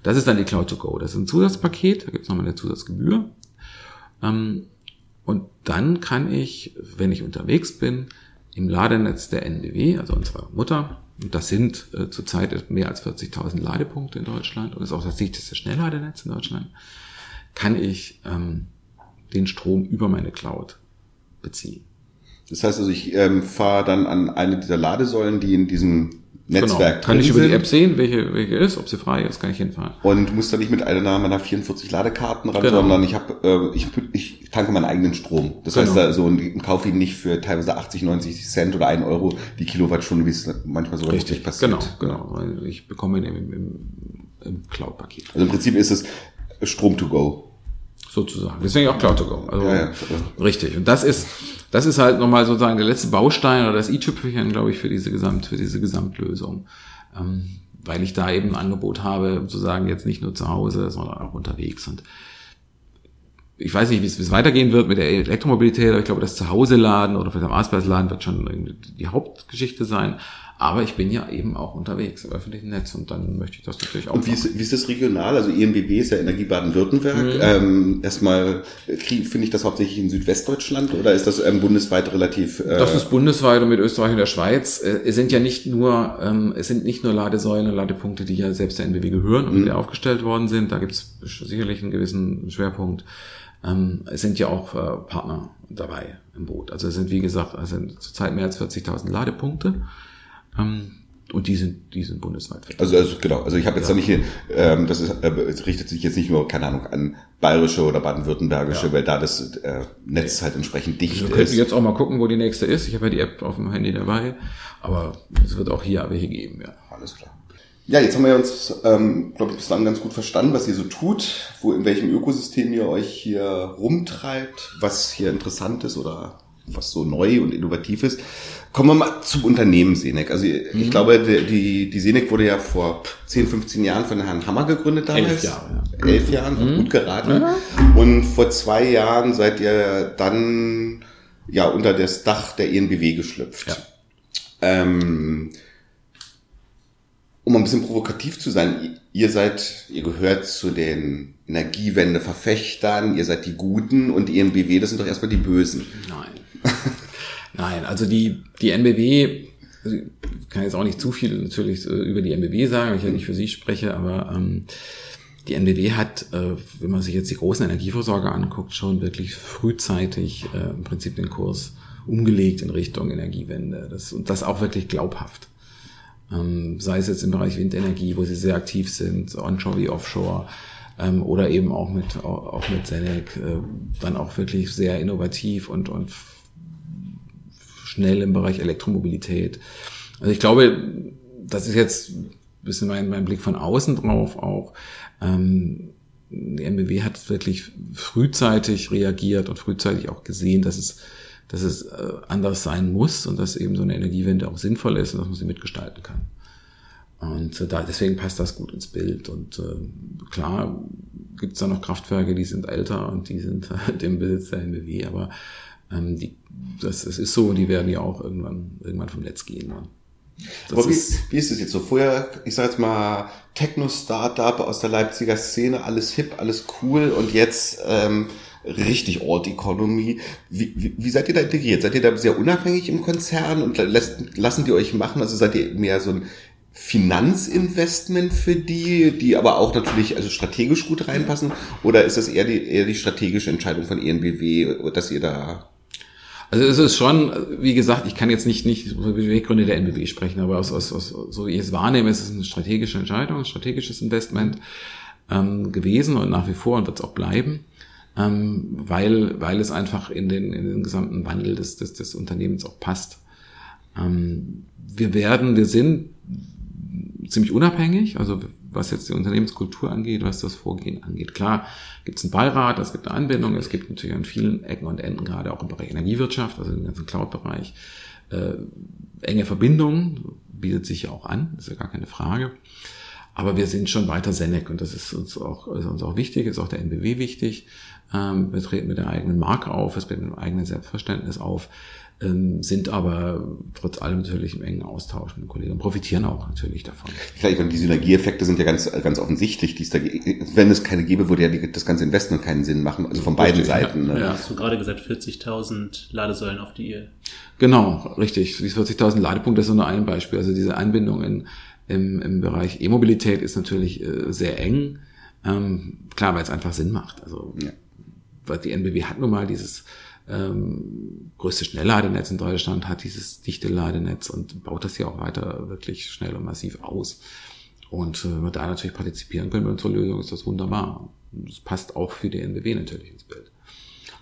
Das ist dann die Cloud to Go. Das ist ein Zusatzpaket, da gibt es nochmal eine Zusatzgebühr. Ähm, und dann kann ich, wenn ich unterwegs bin, im Ladenetz der NBW, also unserer Mutter, und das sind äh, zurzeit mehr als 40.000 Ladepunkte in Deutschland und ist auch das dichteste Schnellladenetz in Deutschland, kann ich ähm, den Strom über meine Cloud beziehen. Das heißt also, ich ähm, fahre dann an eine dieser Ladesäulen, die in diesem Netzwerk genau. Kann ich über die App sehen, welche, welche ist, ob sie frei ist, kann ich hinfahren. und muss dann nicht mit einer meiner 44 Ladekarten ran, Genau. sondern ich habe äh, ich, ich tanke meinen eigenen Strom. Das Genau. heißt, also und kaufe ihn nicht für teilweise 80, 90 Cent oder 1 Euro die Kilowattstunde, wie es manchmal sogar wirklich passiert. Genau, genau. Weil Ich bekomme ihn im, im, im Cloud-Paket. Also im Prinzip ist es Strom to go. Sozusagen. Deswegen auch Cloud to Go. Also, Ja, ja. Richtig. Und das ist, das ist halt nochmal sozusagen der letzte Baustein oder das i-Tüpfelchen, glaube ich, für diese Gesamt, für diese Gesamtlösung. Ähm, weil ich da eben ein Angebot habe, sozusagen jetzt nicht nur zu Hause, sondern auch unterwegs. Und ich weiß nicht, wie es, weitergehen wird mit der Elektromobilität, aber ich glaube, das Zuhause laden oder vielleicht am Arbeitsplatz laden wird schon die Hauptgeschichte sein. Aber ich bin ja eben auch unterwegs im öffentlichen Netz und dann möchte ich das natürlich auch Und wie machen. ist, wie ist das regional? Also EMBW ist ja Energie Baden-Württemberg. Mhm. Ähm, erstmal äh, finde ich das hauptsächlich in Südwestdeutschland oder ist das ähm, bundesweit relativ? Äh, Das ist bundesweit und mit Österreich und der Schweiz. Äh, Es sind ja nicht nur, ähm, es sind nicht nur Ladesäulen und Ladepunkte, die ja selbst der NBW gehören und die aufgestellt worden sind. Da gibt es sicherlich einen gewissen Schwerpunkt. Ähm, es sind ja auch äh, Partner dabei im Boot. Also es sind, wie gesagt, es sind zurzeit mehr als 40.000 Ladepunkte. Ähm, und die sind, die sind bundesweit vertreten. Also, also genau, also ich habe jetzt ja. nicht, ähm, das ist, äh, es richtet sich jetzt nicht nur, keine Ahnung, an bayerische oder baden-württembergische, ja. weil da das äh, Netz halt entsprechend dicht also, ist. Wir jetzt auch mal gucken, wo die nächste ist. Ich habe ja die App auf dem Handy dabei, aber es wird auch hier welche geben, ja. Alles klar. Ja, jetzt haben wir uns, ähm, glaube ich, bislang ganz gut verstanden, was ihr so tut, wo in welchem Ökosystem ihr euch hier rumtreibt, was hier interessant ist oder was so neu und innovativ ist. Kommen wir mal zum Unternehmen Senec. Also ich mhm. glaube, die, die Senec wurde ja vor 10, 15 Jahren von Herrn Hammer gegründet damals. Elf Jahre, ja. Elf Jahren, mhm. gut geraten. Mhm. Und vor zwei Jahren seid ihr dann ja unter das Dach der ENBW geschlüpft. Ja. Ähm, um ein bisschen provokativ zu sein, ihr seid, ihr gehört zu den Energiewende-Verfechtern, ihr seid die Guten und die ENBW, das sind doch erstmal die Bösen. Nein. Nein, also die, die NBW, also ich kann jetzt auch nicht zu viel natürlich äh, über die NBW sagen, weil ich ja nicht für sie spreche, aber ähm, die NBW hat, äh, wenn man sich jetzt die großen Energieversorger anguckt, schon wirklich frühzeitig äh, im Prinzip den Kurs umgelegt in Richtung Energiewende. Das, und das auch wirklich glaubhaft ähm, sei es jetzt im Bereich Windenergie, wo sie sehr aktiv sind, onshore wie offshore, ähm, oder eben auch mit, auch mit Senec, äh, dann auch wirklich sehr innovativ und, und schnell im Bereich Elektromobilität. Also ich glaube, das ist jetzt ein bisschen mein, mein Blick von außen drauf auch. Ähm, die MBW hat wirklich frühzeitig reagiert und frühzeitig auch gesehen, dass es dass es äh, anders sein muss und dass eben so eine Energiewende auch sinnvoll ist und dass man sie mitgestalten kann. Und äh, da, deswegen passt das gut ins Bild. Und äh, klar gibt es da noch Kraftwerke, die sind älter und die sind halt im Besitz der MBW, aber ähm, die, das, das ist so, die werden ja auch irgendwann, irgendwann vom Netz gehen. Ne? Aber wie, ist, wie ist es jetzt so? Vorher, ich sag jetzt mal, Techno-Startup aus der Leipziger Szene, alles hip, alles cool und jetzt ähm, richtig Old Economy. Wie, wie, wie seid ihr da integriert? Seid ihr da sehr unabhängig im Konzern und lässt, lassen die euch machen? Also seid ihr mehr so ein Finanzinvestment für die, die aber auch natürlich also strategisch gut reinpassen? Oder ist das eher die, eher die strategische Entscheidung von ENBW, dass ihr da also es ist schon, wie gesagt, ich kann jetzt nicht, nicht über die Weggründe der NBW sprechen, aber aus, aus, aus, so wie ich es wahrnehme, ist es eine strategische Entscheidung, ein strategisches Investment ähm, gewesen und nach wie vor und wird es auch bleiben ähm, weil, weil es einfach in den, in den gesamten Wandel des, des, des Unternehmens auch passt. Ähm, wir werden, wir sind ziemlich unabhängig, also was jetzt die Unternehmenskultur angeht, was das Vorgehen angeht. Klar gibt es einen Beirat, es gibt eine Anbindung, es gibt natürlich an vielen Ecken und Enden, gerade auch im Bereich Energiewirtschaft, also im ganzen Cloud-Bereich, äh, enge Verbindungen, bietet sich ja auch an, ist ja gar keine Frage. Aber wir sind schon weiter Senec und das ist uns auch, ist uns auch wichtig, ist auch der NBW wichtig. Ähm, wir treten mit der eigenen Marke auf, es mit dem eigenen Selbstverständnis auf, sind aber trotz allem natürlich im engen Austausch mit den Kollegen und profitieren auch natürlich davon. Klar, ich meine, die Synergieeffekte sind ja ganz, ganz offensichtlich. Die da, wenn es keine gäbe, würde ja die, das ganze Investment keinen Sinn machen, also von beiden richtig, Seiten. Ja, ne? ja. Hast du gerade gesagt, 40.000 Ladesäulen auf die ihr. Genau, richtig. Die 40.000 Ladepunkte ist nur ein Beispiel. Also diese Anbindung in, im, im Bereich E-Mobilität ist natürlich äh, sehr eng. Ähm, klar, weil es einfach Sinn macht. Also ja weil die NBW hat nun mal dieses ähm, größte Schnellladenetz in Deutschland, hat dieses dichte Ladenetz und baut das ja auch weiter wirklich schnell und massiv aus. Und äh, wenn wir da natürlich partizipieren können bei unserer Lösung, ist das wunderbar. Das passt auch für die NBW natürlich ins Bild.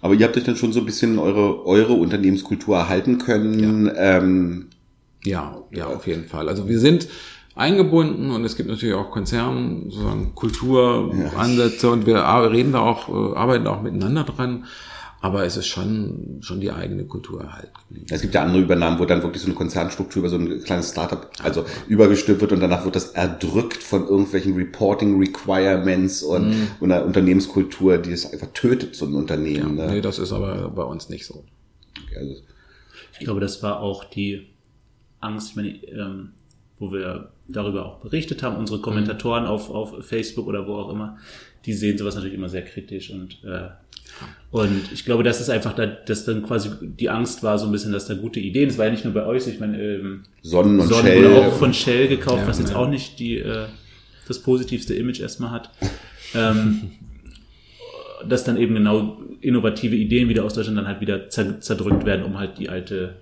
Aber ihr habt euch dann schon so ein bisschen eure, eure Unternehmenskultur erhalten können. Ja. Ähm, ja, ja, auf jeden Fall. Also wir sind eingebunden und es gibt natürlich auch Konzern, sozusagen Kulturansätze ja. und wir reden da auch, äh, arbeiten da auch miteinander dran. Aber es ist schon, schon die eigene Kultur erhalten geblieben. Es gibt ja andere Übernahmen, wo dann wirklich so eine Konzernstruktur über so ein kleines Startup, also übergestülpt wird und danach wird das erdrückt von irgendwelchen Reporting Requirements und, mhm. einer Unternehmenskultur, die es einfach tötet, so ein Unternehmen. Ja, ne? Nee, das ist aber bei uns nicht so. Okay, also. Ich glaube, das war auch die Angst, ich meine, ähm, wo wir darüber auch berichtet haben, unsere Kommentatoren mhm. auf, auf Facebook oder wo auch immer, die sehen sowas natürlich immer sehr kritisch und äh, und ich glaube, das ist einfach, da, dass dann quasi die Angst war so ein bisschen, dass da gute Ideen, das war ja nicht nur bei euch, ich meine, ähm, Sonnen und Sonnen Shell. wurde auch von Shell gekauft, ja, was jetzt ja. auch nicht die, äh, das positivste Image erstmal hat. ähm, dass dann eben genau innovative Ideen wieder aus Deutschland dann halt wieder zerdrückt werden, um halt die alte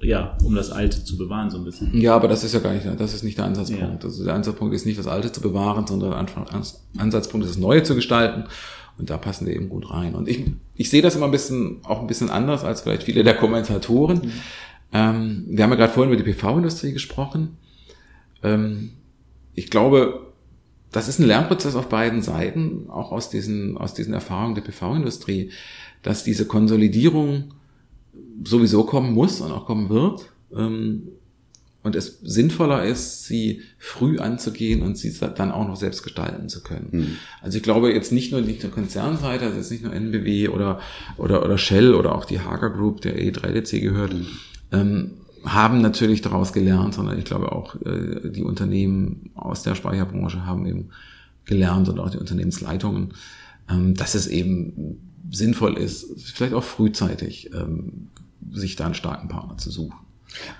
ja, um das Alte zu bewahren, so ein bisschen. Ja, aber das ist ja gar nicht, das ist nicht der Ansatzpunkt. Ja. Also der Ansatzpunkt ist nicht das Alte zu bewahren, sondern der Ansatzpunkt ist das Neue zu gestalten. Und da passen wir eben gut rein. Und ich, ich sehe das immer ein bisschen, auch ein bisschen anders als vielleicht viele der Kommentatoren. Mhm. Ähm, wir haben ja gerade vorhin über die PV-Industrie gesprochen. Ähm, ich glaube, das ist ein Lernprozess auf beiden Seiten, auch aus diesen, aus diesen Erfahrungen der PV-Industrie, dass diese Konsolidierung sowieso kommen muss und auch kommen wird. Ähm, und es sinnvoller ist, sie früh anzugehen und sie dann auch noch selbst gestalten zu können. Mhm. Also ich glaube jetzt nicht nur die Konzernseite, also jetzt nicht nur NBW oder, oder, oder Shell oder auch die Hager Group, der E3DC gehört, mhm. ähm, haben natürlich daraus gelernt, sondern ich glaube auch äh, die Unternehmen aus der Speicherbranche haben eben gelernt und auch die Unternehmensleitungen, dass es eben sinnvoll ist, vielleicht auch frühzeitig ähm, sich da einen starken Partner zu suchen.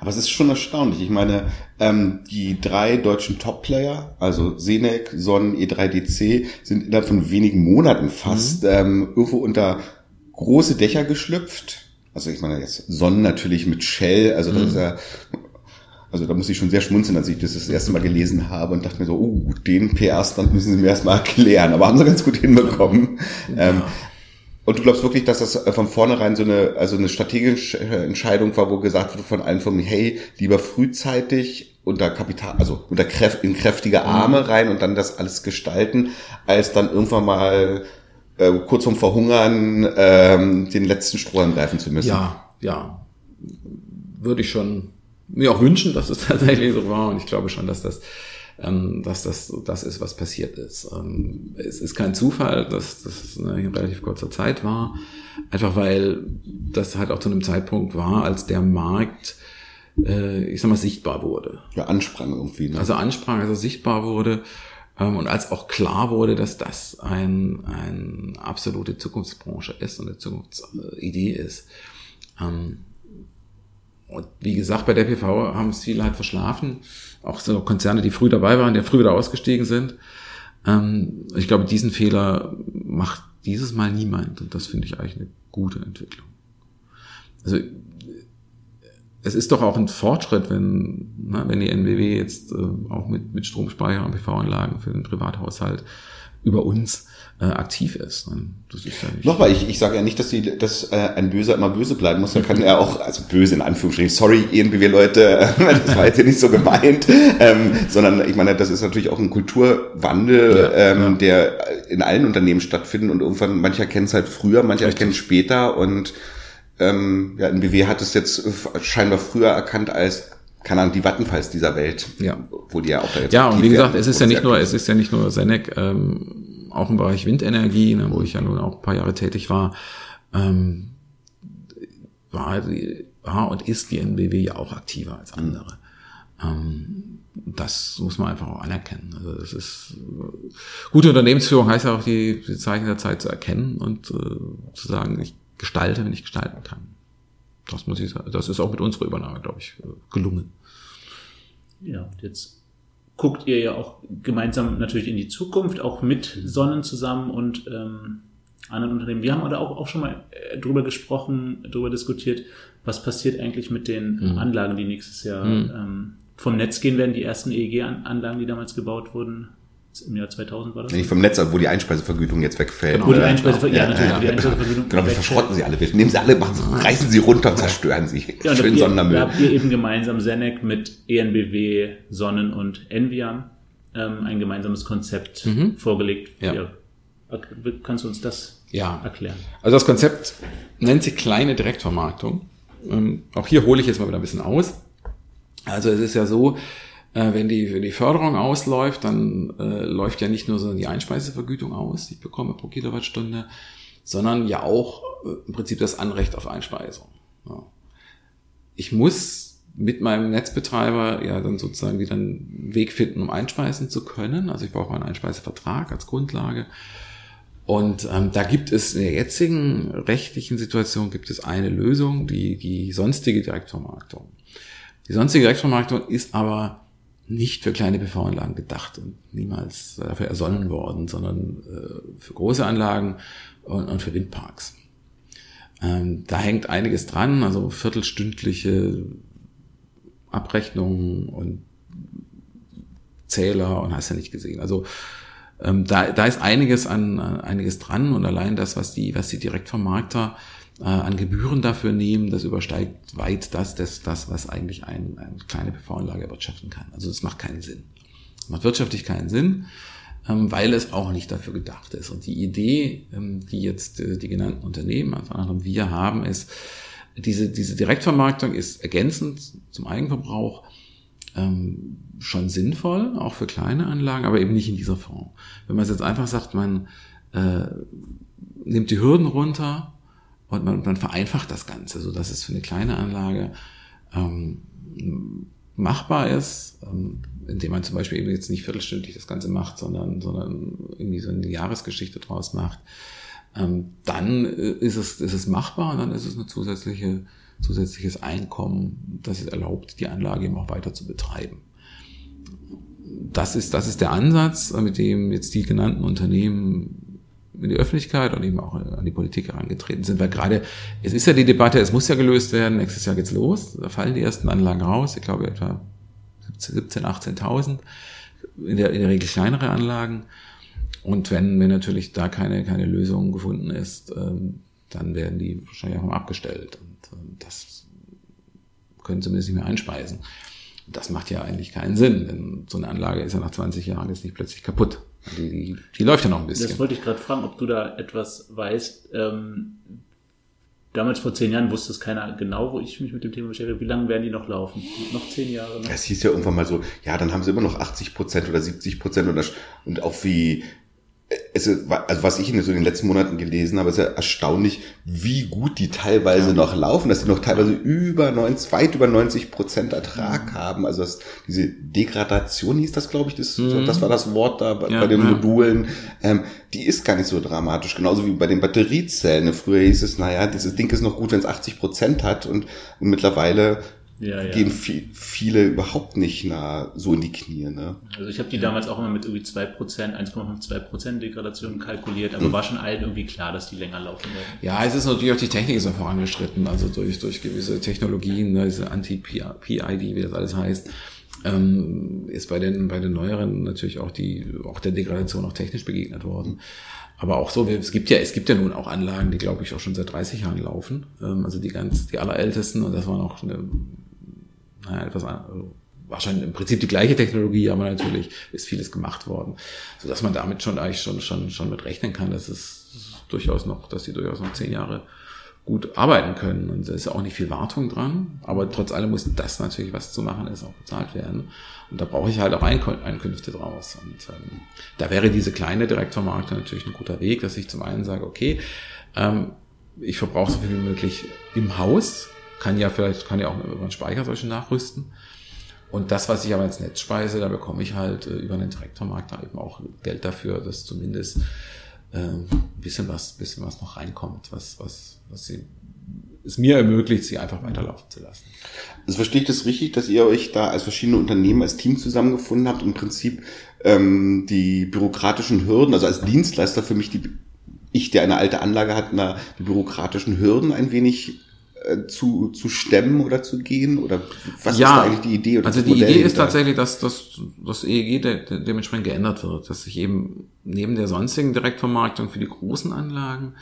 Aber es ist schon erstaunlich. Ich meine, ähm, die drei deutschen Top-Player, also Senec, Sonnen, E3DC, sind innerhalb von wenigen Monaten fast mhm. ähm, irgendwo unter große Dächer geschlüpft also ich meine jetzt Sonnen natürlich mit Shell, also das mhm. ist ja, also da muss ich schon sehr schmunzeln, als ich das das erste Mal gelesen habe und dachte mir so, oh, den PR-Stand müssen sie mir erstmal erklären, aber haben sie ganz gut hinbekommen. Ja. Ähm, und du glaubst wirklich, dass das von vornherein so eine, also eine strategische Entscheidung war, wo gesagt wurde von allen Firmen, hey, lieber frühzeitig unter Kapital, also unter Kräft, in kräftige Arme mhm. rein und dann das alles gestalten, als dann irgendwann mal äh, kurz vorm Verhungern ähm, den letzten Strohhalm greifen zu müssen. Ja, ja. Würde ich schon mir auch wünschen, dass es tatsächlich so war. Und ich glaube schon, dass das, ähm, dass das das ist, was passiert ist. Ähm, es ist kein Zufall, dass das in relativ kurzer Zeit war. Einfach weil das halt auch zu einem Zeitpunkt war, als der Markt äh, ich sag mal, sichtbar wurde. Ja, ansprang irgendwie. Ne? Also ansprang, also sichtbar wurde. Ähm, und als auch klar wurde, dass das ein, ein absolute Zukunftsbranche ist und eine Zukunftsidee ist. Ähm, und wie gesagt, bei der PV haben es viele halt verschlafen. Auch so Konzerne, die früh dabei waren, die früh wieder ausgestiegen sind. Ähm, ich glaube, diesen Fehler macht dieses Mal niemand. Und das finde ich eigentlich eine gute Entwicklung. Also es ist doch auch ein Fortschritt, wenn, na, wenn die NBW jetzt äh, auch mit, mit Stromspeicher und PV-Anlagen für den Privathaushalt über uns äh, aktiv ist. Das ist ja nicht Nochmal, ich, ich sage ja nicht, dass, die, dass äh, ein Böser immer böse bleiben muss. Man kann ja auch, also böse in Anführungsstrichen, sorry, ENBW-Leute, das war jetzt hier nicht so gemeint, ähm, sondern ich meine, das ist natürlich auch ein Kulturwandel, ja, ähm, ja. der in allen Unternehmen stattfindet und irgendwann, manche erkennen es halt früher, manche erkennen es später und ähm, ja, NBW hat es jetzt scheinbar früher erkannt als keine Ahnung, die Vattenfalls dieser Welt. Ja. Wo die ja auch da jetzt Ja, und wie gesagt, es ist ja nicht nur, es ist ja nicht nur Senec, ähm, auch im Bereich Windenergie, ne, wo ich ja nun auch ein paar Jahre tätig war, ähm, war, war und ist die NBW ja auch aktiver als andere. Ähm, das muss man einfach auch anerkennen. Also das ist gute Unternehmensführung heißt ja auch die, die Zeichen der Zeit zu erkennen und äh, zu sagen, ich gestalte, wenn ich gestalten kann. Das muss ich sagen. Das ist auch mit unserer Übernahme, glaube ich, gelungen. Ja, jetzt guckt ihr ja auch gemeinsam natürlich in die Zukunft, auch mit Sonnen zusammen und ähm, anderen Unternehmen. Wir haben aber auch, auch schon mal äh, drüber gesprochen, drüber diskutiert, was passiert eigentlich mit den mhm. Anlagen, die nächstes Jahr mhm. ähm, vom Netz gehen werden. Die ersten EEG-Anlagen, die damals gebaut wurden, im Jahr 2000 war das? Nicht vom Netz, wo die Einspeisevergütung jetzt wegfällt. Genau, wo die Einspeisevergütung, ja, ja, natürlich, ja, die Einspeisevergütung Genau, wir verschrotten sie alle, wir nehmen sie alle, machen, reißen sie runter, zerstören sie. Ja, Schön ihr, Sondermüll. Da habt ihr eben gemeinsam Senec mit ENBW, Sonnen und Envian ähm, ein gemeinsames Konzept mhm. vorgelegt. Ja. ja. Kannst du uns das ja. erklären? Also das Konzept nennt sich kleine Direktvermarktung. Ähm, auch hier hole ich jetzt mal wieder ein bisschen aus. Also es ist ja so, äh, wenn, die, wenn die Förderung ausläuft, dann äh, läuft ja nicht nur so die Einspeisevergütung aus, die ich bekomme pro Kilowattstunde, sondern ja auch äh, im Prinzip das Anrecht auf Einspeisung. Ja. Ich muss mit meinem Netzbetreiber ja dann sozusagen wieder einen Weg finden, um einspeisen zu können. Also ich brauche einen Einspeisevertrag als Grundlage. Und ähm, da gibt es in der jetzigen rechtlichen Situation gibt es eine Lösung, die, die sonstige Direktvermarktung. Die sonstige Direktvermarktung ist aber nicht für kleine PV-Anlagen gedacht und niemals dafür ersonnen worden, sondern äh, für große Anlagen und, und für Windparks. Ähm, da hängt einiges dran, also viertelstündliche Abrechnungen und Zähler und hast ja nicht gesehen. Also ähm, da, da ist einiges an einiges dran und allein das, was die, was die Direktvermarkter äh, an Gebühren dafür nehmen, das übersteigt weit das, das, das was eigentlich ein, eine kleine PV-Anlage erwirtschaften kann. Also das macht keinen Sinn. Das macht wirtschaftlich keinen Sinn, ähm, weil es auch nicht dafür gedacht ist. Und die Idee, ähm, die jetzt äh, die genannten Unternehmen, also anderem wir haben, ist, diese, diese Direktvermarktung ist ergänzend zum Eigenverbrauch ähm, schon sinnvoll, auch für kleine Anlagen, aber eben nicht in dieser Form. Wenn man jetzt einfach sagt, man äh, nimmt die Hürden runter und man, man vereinfacht das Ganze, so dass es für eine kleine Anlage ähm, machbar ist, ähm, indem man zum Beispiel eben jetzt nicht viertelstündlich das Ganze macht, sondern, sondern irgendwie so eine Jahresgeschichte draus macht, ähm, dann äh, ist es, ist es machbar und dann ist es eine zusätzliche zusätzliches Einkommen, das es erlaubt, die Anlage eben auch weiter zu betreiben. Das ist, das ist der Ansatz, mit dem jetzt die genannten Unternehmen in die Öffentlichkeit und eben auch an die Politik herangetreten sind, weil gerade, es ist ja die Debatte, es muss ja gelöst werden, nächstes Jahr geht's los, da fallen die ersten Anlagen raus, ich glaube etwa 17, 18.000, in der, in der Regel kleinere Anlagen. Und wenn, wenn natürlich da keine, keine Lösung gefunden ist, ähm, dann werden die wahrscheinlich auch mal abgestellt. Und ähm, das können zumindest nicht mehr einspeisen. Das macht ja eigentlich keinen Sinn, denn so eine Anlage ist ja nach 20 Jahren jetzt nicht plötzlich kaputt. Die, die, läuft ja noch ein bisschen. Das wollte ich gerade fragen, ob du da etwas weißt. Ähm, damals vor zehn Jahren wusste es keiner genau, wo ich mich mit dem Thema beschäftige. Wie lange werden die noch laufen? Noch zehn Jahre? Noch? Es hieß ja irgendwann mal so, ja, dann haben sie immer noch 80 Prozent oder 70 Prozent und, und auch wie es ist, also was ich in so den letzten Monaten gelesen habe, ist ja erstaunlich, wie gut die teilweise ja. noch laufen, dass sie noch teilweise über 90, weit über 90 Prozent Ertrag mhm. haben. Also das, diese Degradation hieß das, glaube ich, das, mhm. das war das Wort da bei, ja, bei den ja. Modulen. Ähm, die ist gar nicht so dramatisch, genauso wie bei den Batteriezellen. Früher hieß es, naja, dieses Ding ist noch gut, wenn es 80 Prozent hat und, und mittlerweile ja, ja. gehen viel, viele überhaupt nicht nah so in die Knie. Ne? Also ich habe die damals auch immer mit irgendwie 2%, 1,52% Degradation kalkuliert, aber mhm. war schon allen irgendwie klar, dass die länger laufen werden. Ja, es ist natürlich auch die Technik ist auch vorangeschritten, also durch, durch gewisse Technologien, ne, diese Anti-PID, wie das alles heißt, ähm, ist bei den, bei den neueren natürlich auch die, auch der Degradation auch technisch begegnet worden. Aber auch so, es gibt ja, es gibt ja nun auch Anlagen, die glaube ich auch schon seit 30 Jahren laufen. Ähm, also die ganz, die allerältesten und das waren auch eine naja, etwas also wahrscheinlich im Prinzip die gleiche Technologie, aber natürlich ist vieles gemacht worden, so dass man damit schon eigentlich schon schon schon mit rechnen kann, dass es durchaus noch, dass sie durchaus noch zehn Jahre gut arbeiten können. Und da ist auch nicht viel Wartung dran, aber trotz allem muss das natürlich, was zu machen ist, auch bezahlt werden. Und da brauche ich halt auch Einkünfte draus. Und ähm, da wäre diese kleine Direktvermarktung natürlich ein guter Weg, dass ich zum einen sage, okay, ähm, ich verbrauche so viel wie möglich im Haus, kann ja vielleicht, kann ja auch über einen Speicher solche nachrüsten. Und das, was ich aber ins Netz speise, da bekomme ich halt äh, über den Traktormarkt da eben auch Geld dafür, dass zumindest äh, ein bisschen was, bisschen was noch reinkommt, was, was, was sie, es mir ermöglicht, sie einfach weiterlaufen zu lassen. Also verstehe ich das richtig, dass ihr euch da als verschiedene Unternehmen, als Team zusammengefunden habt im Prinzip ähm, die bürokratischen Hürden, also als Dienstleister für mich die ich, der eine alte Anlage hat, na, die bürokratischen Hürden ein wenig zu, zu stemmen oder zu gehen? Oder was ja, ist da eigentlich die Idee? Oder also die Idee ist tatsächlich, dass das, das EEG de, de, dementsprechend geändert wird, dass sich eben neben der sonstigen Direktvermarktung für die großen Anlagen,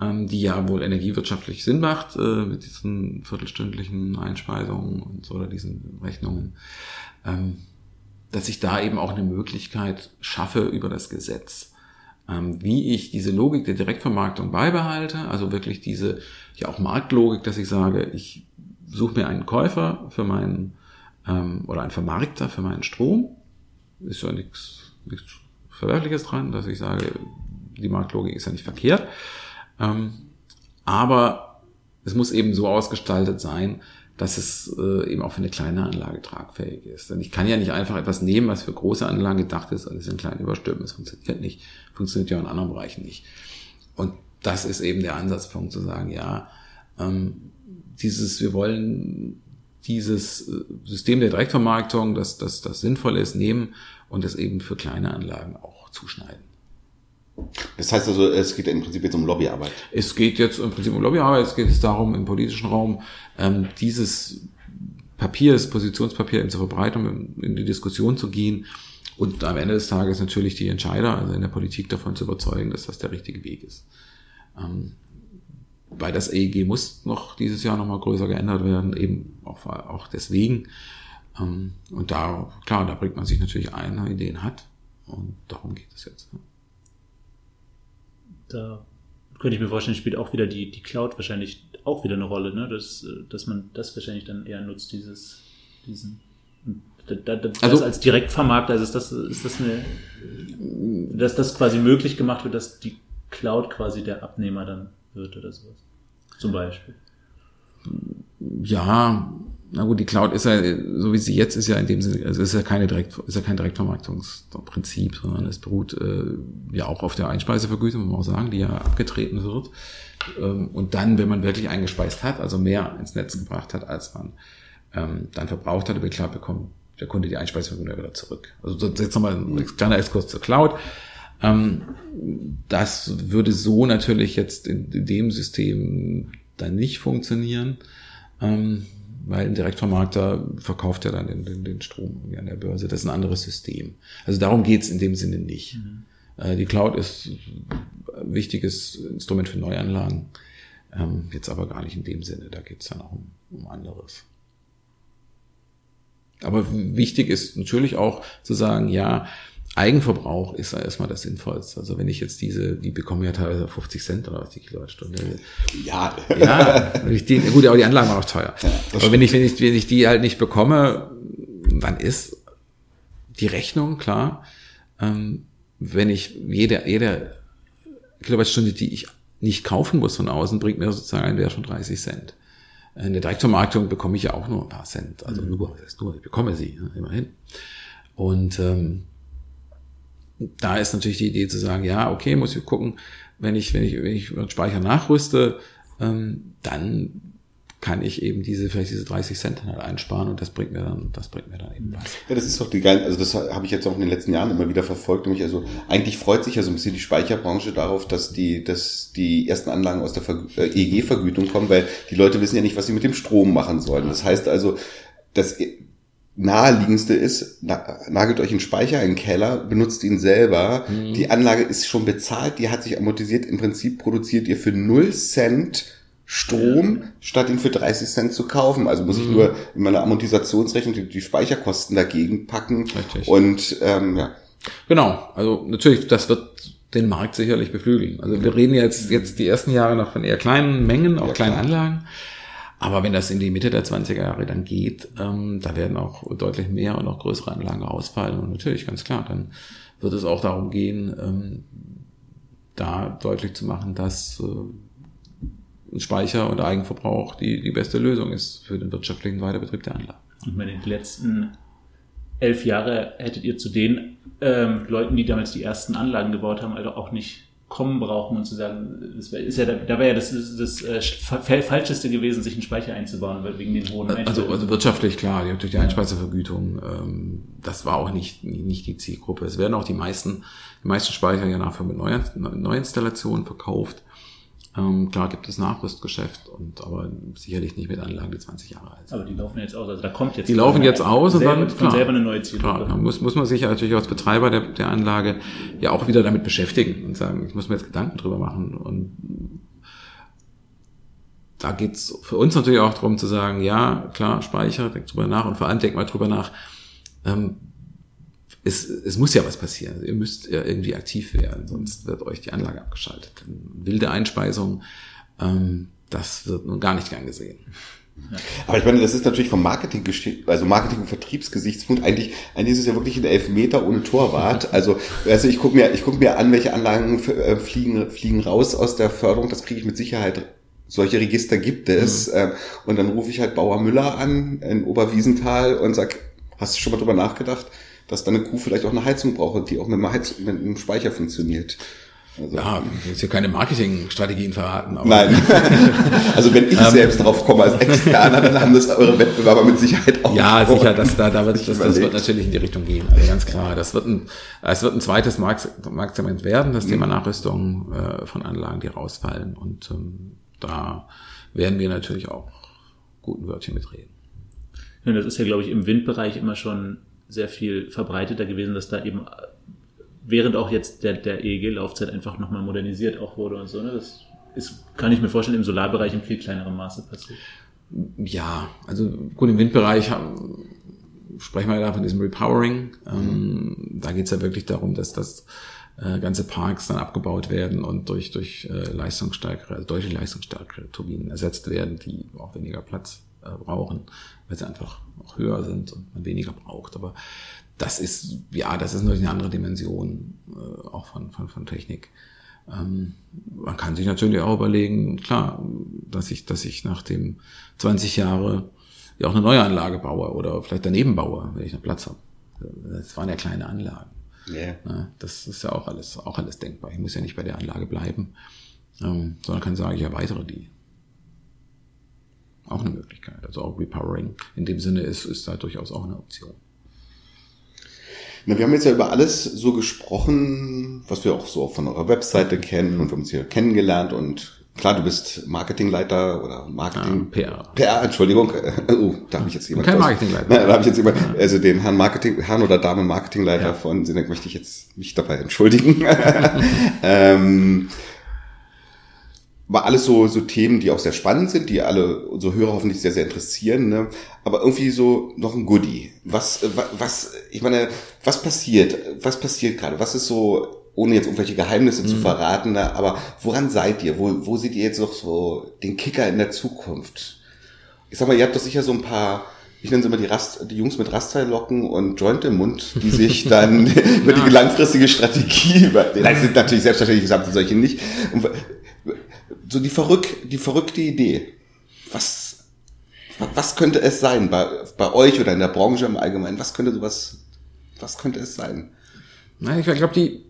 ähm, die ja wohl energiewirtschaftlich Sinn macht, äh, mit diesen viertelstündlichen Einspeisungen und so oder diesen Rechnungen, ähm, dass ich da eben auch eine Möglichkeit schaffe über das Gesetz wie ich diese Logik der Direktvermarktung beibehalte, also wirklich diese ja auch Marktlogik, dass ich sage, ich suche mir einen Käufer für meinen ähm, oder einen Vermarkter für meinen Strom. Ist ja nichts, nichts Verwerfliches dran, dass ich sage, die Marktlogik ist ja nicht verkehrt. Ähm, aber es muss eben so ausgestaltet sein, dass es äh, eben auch für eine kleine Anlage tragfähig ist. Denn ich kann ja nicht einfach etwas nehmen, was für große Anlagen gedacht ist, alles in kleinen überstülpen. Es funktioniert nicht. Funktioniert ja in anderen Bereichen nicht. Und das ist eben der Ansatzpunkt zu sagen, ja, ähm, dieses, wir wollen dieses äh, System der Direktvermarktung, dass das, das sinnvoll ist, nehmen und das eben für kleine Anlagen auch zuschneiden. Das heißt also, es geht im Prinzip jetzt um Lobbyarbeit. Es geht jetzt im Prinzip um Lobbyarbeit, es geht darum, im politischen Raum ähm, dieses Papier, das Positionspapier eben zur Verbreitung, in die Diskussion zu gehen und am Ende des Tages natürlich die Entscheider, also in der Politik davon zu überzeugen, dass das der richtige Weg ist. Ähm, weil das EEG muss noch dieses Jahr nochmal größer geändert werden, eben auch, auch deswegen. Ähm, und da, klar, da bringt man sich natürlich ein, Ideen hat. Und darum geht es jetzt. Da könnte ich mir vorstellen, spielt auch wieder die, die Cloud wahrscheinlich auch wieder eine Rolle, ne? dass, dass man das wahrscheinlich dann eher nutzt, dieses, diesen. Da, da, also, als Direktvermarkter ist das, ist das eine, dass das quasi möglich gemacht wird, dass die Cloud quasi der Abnehmer dann wird oder sowas. Zum Beispiel. Ja, na gut, die Cloud ist ja, so wie sie jetzt ist ja in dem Sinne, also ist ja keine direkt, ist ja kein Direktvermarktungsprinzip, sondern es beruht äh, ja auch auf der Einspeisevergütung, muss man auch sagen, die ja abgetreten wird. Ähm, und dann, wenn man wirklich eingespeist hat, also mehr ins Netz gebracht hat, als man ähm, dann verbraucht hat, die Cloud bekommt der Kunde die Einspeisevergütung wieder zurück. Also jetzt nochmal ein kleiner Exkurs zur Cloud. Ähm, das würde so natürlich jetzt in, in dem System dann nicht funktionieren. Ähm, weil ein Direktvermarkter verkauft ja dann den, den, den Strom an der Börse. Das ist ein anderes System. Also darum geht's in dem Sinne nicht. Mhm. Äh, die Cloud ist ein wichtiges Instrument für Neuanlagen, ähm, jetzt aber gar nicht in dem Sinne. Da geht's dann auch um, um anderes. Aber wichtig ist natürlich auch zu sagen, ja, Eigenverbrauch ist da erstmal das Sinnvollste. Also wenn ich jetzt diese, die bekommen ja teilweise 50 Cent oder was die Kilowattstunde. Ja. Ja, die, gut, aber die Anlagen waren auch teuer. Ja, aber wenn ich, wenn ich, wenn ich die halt nicht bekomme, dann ist die Rechnung klar. Ähm, wenn ich jede, jede Kilowattstunde, die ich nicht kaufen muss von außen, bringt mir sozusagen einen Wert von 30 Cent. In der Direktvermarktung bekomme ich ja auch nur ein paar Cent. Also mhm. nur, das heißt nur, ich bekomme sie, immerhin. Und ähm, da ist natürlich die Idee zu sagen, ja, okay, muss ich gucken, wenn ich, wenn ich, wenn ich den Speicher nachrüste, ähm, dann kann ich eben diese, vielleicht diese 30 Cent halt einsparen und das bringt mir dann, das bringt mir dann eben was. Ja, das ist doch die geil, also das habe ich jetzt auch in den letzten Jahren immer wieder verfolgt, nämlich also eigentlich freut sich ja so ein bisschen die Speicherbranche darauf, dass die, dass die ersten Anlagen aus der äh, EEG-Vergütung kommen, weil die Leute wissen ja nicht, was sie mit dem Strom machen sollen. Das heißt also, dass naheliegendste ist, na, nagelt euch einen Speicher in den Keller, benutzt ihn selber. Mhm. Die Anlage ist schon bezahlt, die hat sich amortisiert. Im Prinzip produziert ihr für 0 Cent Strom, ja. statt ihn für 30 Cent zu kaufen. Also muss mhm. ich nur in meiner Amortisationsrechnung die, die Speicherkosten dagegen packen. Richtig. Und ähm, ja. Genau, also natürlich, das wird den Markt sicherlich beflügeln. Also wir reden jetzt, jetzt die ersten Jahre noch von eher kleinen Mengen, auch ja, kleinen Anlagen. Aber wenn das in die Mitte der 20er Jahre dann geht, ähm, da werden auch deutlich mehr und auch größere Anlagen ausfallen. Und natürlich, ganz klar, dann wird es auch darum gehen, ähm, da deutlich zu machen, dass äh, Speicher und Eigenverbrauch die, die beste Lösung ist für den wirtschaftlichen Weiterbetrieb der Anlage. Und in den letzten elf Jahre hättet ihr zu den ähm, Leuten, die damals die ersten Anlagen gebaut haben, also auch nicht kommen brauchen und zu sagen, das wär, ist ja, da wäre ja das, das, das äh, Falscheste gewesen, sich einen Speicher einzubauen, wegen den hohen Also, also wirtschaftlich klar, durch die Einspeisevergütung, ähm, das war auch nicht, nicht die Zielgruppe. Es werden auch die meisten, die meisten Speicher ja nachher mit Neuinstallationen verkauft. Ähm, klar gibt es Nachrüstgeschäft und aber sicherlich nicht mit Anlagen, die 20 Jahre alt sind. Aber die laufen jetzt aus, also da kommt jetzt. Die laufen jetzt aus und dann von selber eine neue Zielgruppe. Klar, dann muss, muss man sich ja natürlich als Betreiber der, der Anlage ja auch wieder damit beschäftigen und sagen, ich muss mir jetzt Gedanken drüber machen und da geht's für uns natürlich auch darum zu sagen, ja, klar, Speicher, denk drüber nach und vor allem denk mal drüber nach, ähm, es, es muss ja was passieren. Ihr müsst ja irgendwie aktiv werden, sonst wird euch die Anlage abgeschaltet. Wilde Einspeisung, ähm, das wird nun gar nicht gern gesehen. Aber ich meine, das ist natürlich vom Marketing, also Marketing- und Vertriebsgesichtspunkt eigentlich, eigentlich ist es ja wirklich ein Elfmeter ohne Torwart. Also, also ich gucke mir, ich guck mir an, welche Anlagen äh, fliegen, fliegen raus aus der Förderung. Das kriege ich mit Sicherheit. Solche Register gibt es. Mhm. Ähm, und dann rufe ich halt Bauer Müller an in Oberwiesenthal und sag, hast du schon mal drüber nachgedacht? Dass deine Kuh vielleicht auch eine Heizung braucht, die auch mit einem, Heiz mit einem Speicher funktioniert. Also, ja, ich jetzt hier keine Marketingstrategien verraten. Aber Nein. also wenn ich ähm, selbst drauf komme als Externer, dann haben das eure Wettbewerber mit Sicherheit auch. Ja, sicher, das, da, da wird, das, das wird natürlich in die Richtung gehen. Also ganz klar. Das wird ein, es wird ein zweites Markt, Marktsegment werden, das mhm. Thema Nachrüstung äh, von Anlagen, die rausfallen. Und ähm, da werden wir natürlich auch guten Wörtchen mitreden. Ja, das ist ja, glaube ich, im Windbereich immer schon sehr viel verbreiteter gewesen, dass da eben während auch jetzt der, der EEG-Laufzeit einfach nochmal modernisiert auch wurde und so. Ne? Das ist, kann ich mir vorstellen, im Solarbereich in viel kleinerem Maße passiert. Ja, also gut, im Windbereich haben, sprechen wir ja von diesem Repowering. Ähm, da geht es ja wirklich darum, dass das äh, ganze Parks dann abgebaut werden und durch, durch äh, leistungsstärkere, also deutlich leistungsstärkere Turbinen ersetzt werden, die auch weniger Platz äh, brauchen, weil sie einfach auch höher sind und man weniger braucht. Aber das ist, ja, das ist natürlich eine andere Dimension äh, auch von, von, von Technik. Ähm, man kann sich natürlich auch überlegen, klar, dass ich, dass ich nach dem 20 Jahre ja auch eine neue Anlage baue oder vielleicht daneben baue, wenn ich noch Platz habe. Das waren ja kleine Anlagen. Yeah. Ja, das ist ja auch alles, auch alles denkbar. Ich muss ja nicht bei der Anlage bleiben, ähm, sondern kann sagen, ich erweitere die. Auch eine Möglichkeit. Also auch Repowering in dem Sinne ist, ist da durchaus auch eine Option. Na, wir haben jetzt ja über alles so gesprochen, was wir auch so von eurer Webseite kennen und wir haben uns hier kennengelernt und klar, du bist Marketingleiter oder Marketing. Ja, PR. PR, Entschuldigung. Oh, da habe ich jetzt jemand. Kein Marketingleiter. Na, da habe ich jetzt jemand, also den Herrn Marketing, Herrn oder Dame Marketingleiter ja. von Sinek möchte ich jetzt mich dabei entschuldigen. ähm, war alles so, so Themen, die auch sehr spannend sind, die alle unsere Hörer hoffentlich sehr, sehr interessieren, ne? aber irgendwie so noch ein Goodie. Was, was, ich meine, was passiert? Was passiert gerade? Was ist so, ohne jetzt irgendwelche Geheimnisse mhm. zu verraten, ne? aber woran seid ihr? Wo, wo seht ihr jetzt noch so den Kicker in der Zukunft? Ich sag mal, ihr habt doch sicher so ein paar, ich nenne sie immer die, Rast, die Jungs mit Rasterlocken und Joint im Mund, die sich dann über die langfristige Strategie, über, das sind natürlich selbstverständlich gesagt, solche nicht, so die, verrück, die verrückte Idee. Was, was könnte es sein bei, bei euch oder in der Branche im Allgemeinen? Was könnte sowas, was könnte es sein? Na, ich glaube, die,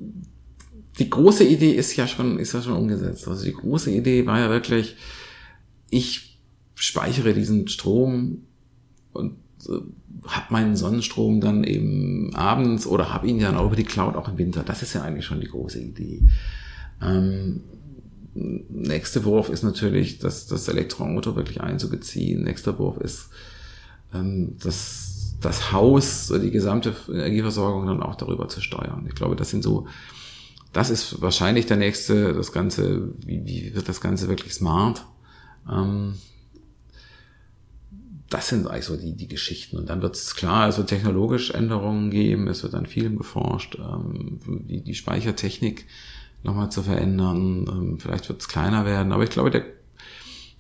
die große Idee ist ja schon, ist ja schon umgesetzt. Also die große Idee war ja wirklich, ich speichere diesen Strom und äh, habe meinen Sonnenstrom dann eben abends oder habe ihn dann auch über die Cloud auch im Winter. Das ist ja eigentlich schon die große Idee. Ähm, nächste Wurf ist natürlich, das, das Elektroauto wirklich einzubeziehen. Nächster Wurf ist, ähm, das, das Haus, die gesamte Energieversorgung dann auch darüber zu steuern. Ich glaube, das sind so, das ist wahrscheinlich der nächste, das Ganze, wie, wie wird das Ganze wirklich smart? Ähm, das sind eigentlich so die, die Geschichten. Und dann wird es klar, es wird technologisch Änderungen geben, es wird an vielem geforscht, ähm, die, die Speichertechnik nochmal zu verändern. Ähm, vielleicht wird es kleiner werden, aber ich glaube, der,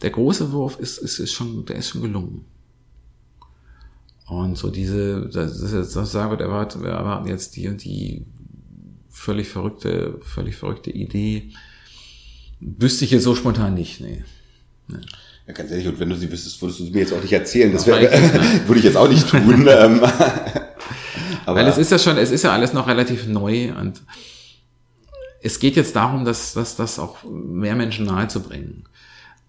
der große Wurf ist, ist, ist schon, der ist schon gelungen. Und so diese, das ist jetzt, das sagen wir, erwarten, wir erwarten jetzt die und die völlig verrückte, völlig verrückte Idee. Wüsste ich jetzt so spontan nicht, nee. nee. Ja, ganz ehrlich, und wenn du sie wüsstest, würdest du sie mir jetzt auch nicht erzählen. Das wär, würde ich jetzt auch nicht tun. Ähm, aber Weil es ist ja schon, es ist ja alles noch relativ neu und es geht jetzt darum, dass, dass das auch mehr Menschen nahezubringen.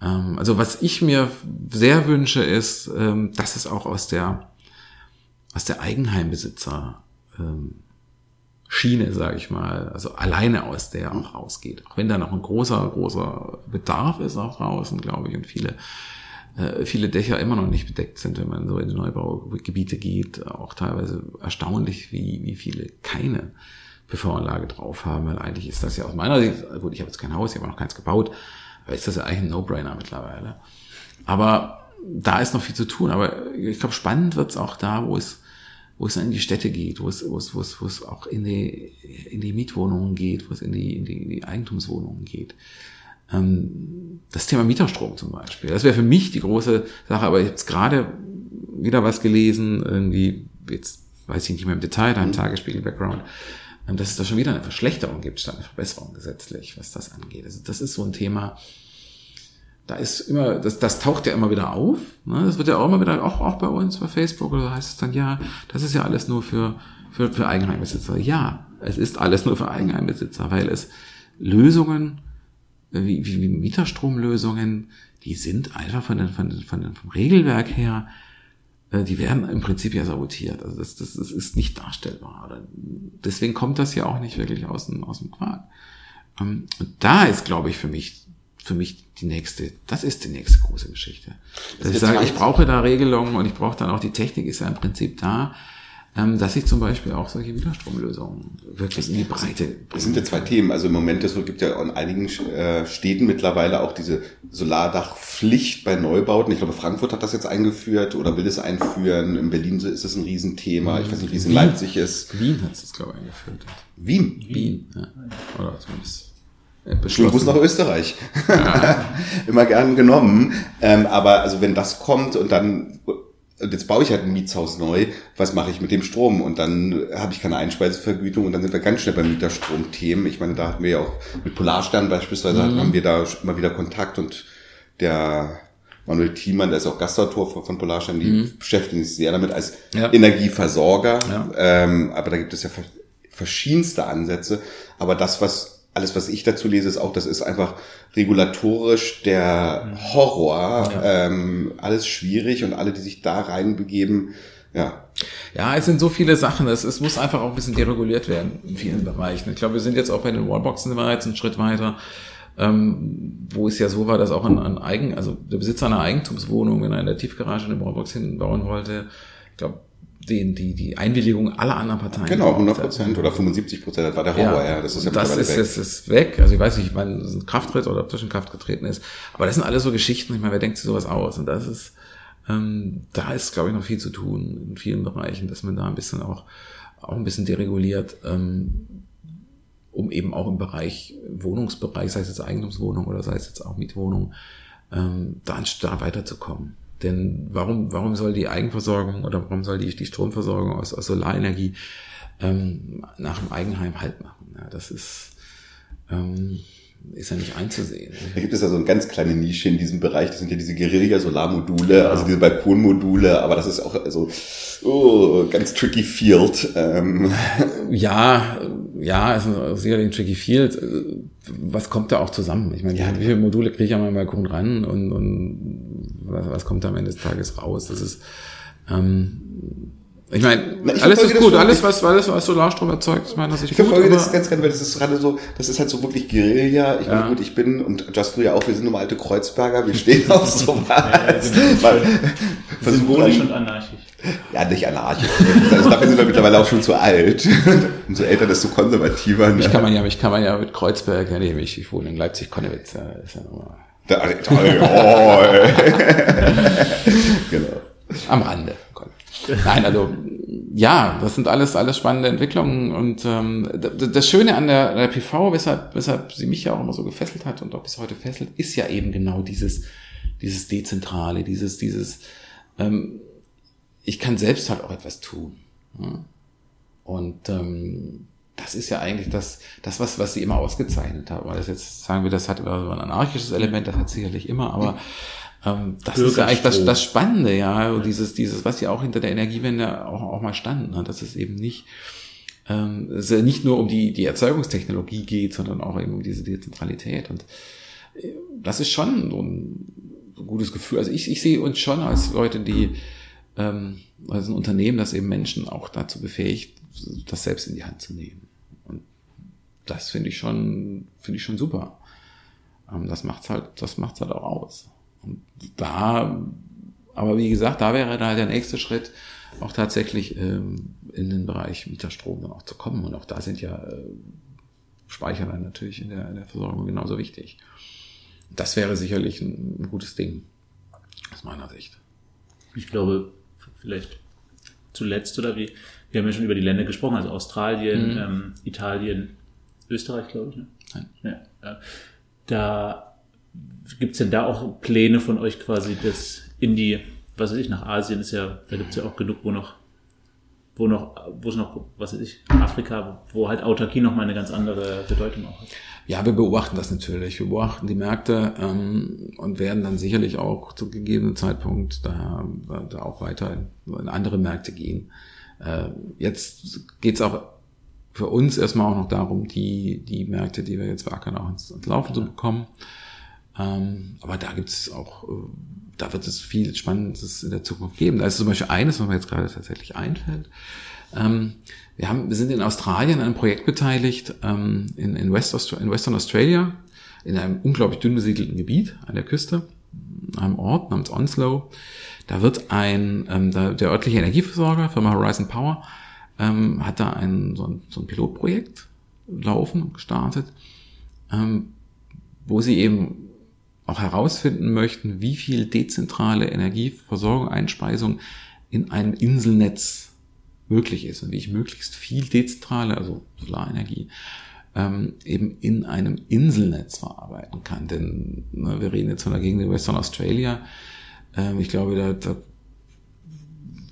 Ähm, also was ich mir sehr wünsche, ist, ähm, dass es auch aus der, aus der Eigenheimbesitzer ähm, Schiene, sage ich mal, also alleine aus der auch rausgeht. Auch wenn da noch ein großer, großer Bedarf ist auch draußen, glaube ich, und viele, äh, viele Dächer immer noch nicht bedeckt sind, wenn man so in die Neubaugebiete geht. Auch teilweise erstaunlich, wie, wie viele keine PV-Anlage drauf haben, weil eigentlich ist das ja aus meiner Sicht, gut, ich habe jetzt kein Haus, ich habe noch keins gebaut, aber ist das ja eigentlich ein No-Brainer mittlerweile. Aber da ist noch viel zu tun, aber ich glaube, spannend wird's auch da, wo es, wo es in die Städte geht, wo es, wo es, wo es, wo es auch in die, in die Mietwohnungen geht, wo es in die, in die, in die Eigentumswohnungen geht. Ähm, das Thema Mieterstrom zum Beispiel, das wäre für mich die große Sache, aber ich habe jetzt gerade wieder was gelesen, irgendwie, jetzt weiß ich nicht mehr im Detail, da im mhm. Tagesspiegel-Background, dass es da schon wieder eine Verschlechterung gibt statt eine Verbesserung gesetzlich, was das angeht. Also das ist so ein Thema, da ist immer, das, das taucht ja immer wieder auf. Ne? Das wird ja auch immer wieder, auch, auch bei uns, bei Facebook oder heißt es dann, ja, das ist ja alles nur für, für, für Eigenheimbesitzer. Ja, es ist alles nur für Eigenheimbesitzer, weil es Lösungen, äh, wie, wie, wie Mieterstromlösungen, die sind einfach von den, von den, von den, vom Regelwerk her, die werden im Prinzip ja sabotiert. Also das, das, das ist nicht darstellbar. Deswegen kommt das ja auch nicht wirklich aus dem, aus dem Quark. Ähm, und da ist, glaube ich, für mich für mich die nächste, das ist die nächste große Geschichte. Dass ich sage, ich brauche da Regelungen und ich brauche dann auch die Technik ist ja im Prinzip da, dass ich zum Beispiel auch solche Widerstromlösungen wirklich in die Breite bringe. Das sind ja zwei Themen. Also im Moment es gibt ja in einigen äh, Städten mittlerweile auch diese Solardachpflicht bei Neubauten. Ich glaube, Frankfurt hat das jetzt eingeführt oder will es einführen. In Berlin ist es ein Riesenthema. Ich weiß nicht, wie es in Leipzig ist. Wien hat es, glaube ich, eingeführt. Wien? Wien, ja. Oder zumindest Schönen Gruß nach Österreich. Ja. Immer gern genommen. Ähm, aber also wenn das kommt und dann, und jetzt baue ich halt ein Mietshaus neu, was mache ich mit dem Strom? Und dann habe ich keine Einspeisevergütung und dann sind wir ganz schnell bei Mieterstromthemen. Ich meine, da hatten wir ja auch mit Polarstern beispielsweise, mhm. haben wir da immer wieder Kontakt und der Manuel Thiemann, der ist auch Gastautor von Polarstern, die mhm. beschäftigen sich sehr damit als ja. Energieversorger. Ja. Ähm, aber da gibt es ja verschiedenste Ansätze. Aber das, was alles, was ich dazu lese, ist auch, das ist einfach regulatorisch der Horror. Ja. Ähm, alles schwierig und alle, die sich da reinbegeben, ja. Ja, es sind so viele Sachen. Es, es muss einfach auch ein bisschen dereguliert werden in vielen Bereichen. Ich glaube, wir sind jetzt auch bei den Wallboxen jetzt einen Schritt weiter. Ähm, wo es ja so war, dass auch ein, ein Eigen, also der Besitzer einer Eigentumswohnung, wenn er in der Tiefgarage eine Wallbox hinbauen wollte, ich glaube, den, die, die Einwilligung aller anderen Parteien. Genau, 100 Prozent oder 75 Prozent, das war der Horror, ja. ja. Das ist ja das ist, weg. Das ist weg. Also ich weiß nicht, wann es in Kraft tritt oder ob das in Kraft getreten ist. Aber das sind alles so Geschichten, ich meine, wer denkt sich sowas aus? Und das ist, ähm, da ist, glaube ich, noch viel zu tun in vielen Bereichen, dass man da ein bisschen auch, auch ein bisschen dereguliert, ähm, um eben auch im Bereich Wohnungsbereich, sei es jetzt Eigentumswohnung oder sei es jetzt auch Mietwohnung, ähm, da, da weiterzukommen. Denn warum, warum soll die Eigenversorgung oder warum soll die, die Stromversorgung aus, aus Solarenergie ähm, nach dem Eigenheim halt machen? Ja, das ist, ähm, ist ja nicht einzusehen. Da gibt es ja so eine ganz kleine Nische in diesem Bereich. Das sind ja diese Guerilla-Solarmodule, ja. also diese Balkonmodule, aber das ist auch also oh, ganz tricky Field. Ähm. Ja, ja, ist sicherlich ein tricky Field. Was kommt da auch zusammen? Ich meine, ja. wie viele Module kriege ich an meinem Balkon ran und, und was, was kommt da am Ende des Tages raus? Das ist ähm, ich meine, alles ist gut, alles was, alles was Solarstrom erzeugt, ist meiner Sicht ich gut. Ich verfolge das ganz gerne, weil das ist gerade so, das ist halt so wirklich Guerilla. Ich ja. meine, gut, ich bin, und Just du ja auch, wir sind nur alte Kreuzberger, wir stehen auf sowas. ja, ja, symbolisch und anarchisch. Ja, nicht anarchisch. Also dafür sind wir mittlerweile auch schon zu alt. Umso älter, desto konservativer. Mich ne? kann man ja, mich kann man ja mit Kreuzberg, ja, nee, ich, ich wohne in Leipzig-Konnewitz, ja, ist ja nochmal. Da, oh, genau. Am Rande. Nein, also ja, das sind alles alles spannende Entwicklungen und ähm, das Schöne an der, der PV, weshalb weshalb sie mich ja auch immer so gefesselt hat und auch bis heute fesselt, ist ja eben genau dieses dieses dezentrale, dieses dieses ähm, ich kann selbst halt auch etwas tun. Und ähm, das ist ja eigentlich das, das was, was sie immer ausgezeichnet haben. Weil das jetzt sagen wir, das hat ein anarchisches Element, das hat sicherlich immer, aber ähm, das ist ja eigentlich das, das Spannende, ja, ja, dieses, dieses, was ja auch hinter der Energiewende auch, auch mal stand, ne? dass es eben nicht, ähm, es ja nicht nur um die, die Erzeugungstechnologie geht, sondern auch eben um diese Dezentralität. Und äh, das ist schon so ein, gutes Gefühl. Also ich, ich sehe uns schon als Leute, die ähm, als ein Unternehmen, das eben Menschen auch dazu befähigt, das selbst in die Hand zu nehmen. Und das finde ich schon, finde ich schon super. Ähm, das macht's halt, das macht's halt auch aus. Und da, aber wie gesagt, da wäre da der nächste Schritt, auch tatsächlich ähm, in den Bereich Mieterstrom dann auch zu kommen. Und auch da sind ja äh, Speicher dann natürlich in der, in der Versorgung genauso wichtig. Das wäre sicherlich ein, ein gutes Ding, aus meiner Sicht. Ich glaube, vielleicht zuletzt oder wie, wir haben ja schon über die Länder gesprochen, also Australien, mhm. ähm, Italien, Österreich, glaube ich. Ne? Nein. Ja, da Gibt es denn da auch Pläne von euch quasi, das in die, was weiß ich, nach Asien ist ja, da gibt es ja auch genug, wo noch, wo noch, wo es noch, was weiß ich, Afrika, wo halt Autarkie nochmal eine ganz andere Bedeutung auch hat. Ja, wir beobachten das natürlich. Wir beobachten die Märkte ähm, und werden dann sicherlich auch zu gegebenen Zeitpunkt da, da auch weiter in, andere Märkte gehen. Äh, jetzt geht's auch für uns erstmal auch noch darum, die, die Märkte, die wir jetzt beackern, auch ins, ins Laufen zu bekommen. Ähm, aber da gibt es auch, äh, da wird es viel Spannendes in der Zukunft geben. Da ist zum Beispiel eines, was mir jetzt gerade tatsächlich einfällt. Ähm, wir, haben, wir sind in Australien an einem Projekt beteiligt, ähm, in, in, West in Western Australia, in einem unglaublich dünn besiedelten Gebiet an der Küste, einem Ort namens Onslow. Da wird ein, ähm, da, der örtliche Energieversorger, Firma Horizon Power, ähm, hat da ein, so, ein, so ein Pilotprojekt laufen und gestartet, ähm, wo sie eben auch herausfinden möchten, wie viel dezentrale Energieversorgung, Einspeisung in einem Inselnetz möglich ist und wie ich möglichst viel dezentrale, also Solarenergie, ähm, eben in einem Inselnetz verarbeiten kann. Denn ne, wir reden jetzt von der Gegend in Western Australia. Ähm, ich glaube, da, da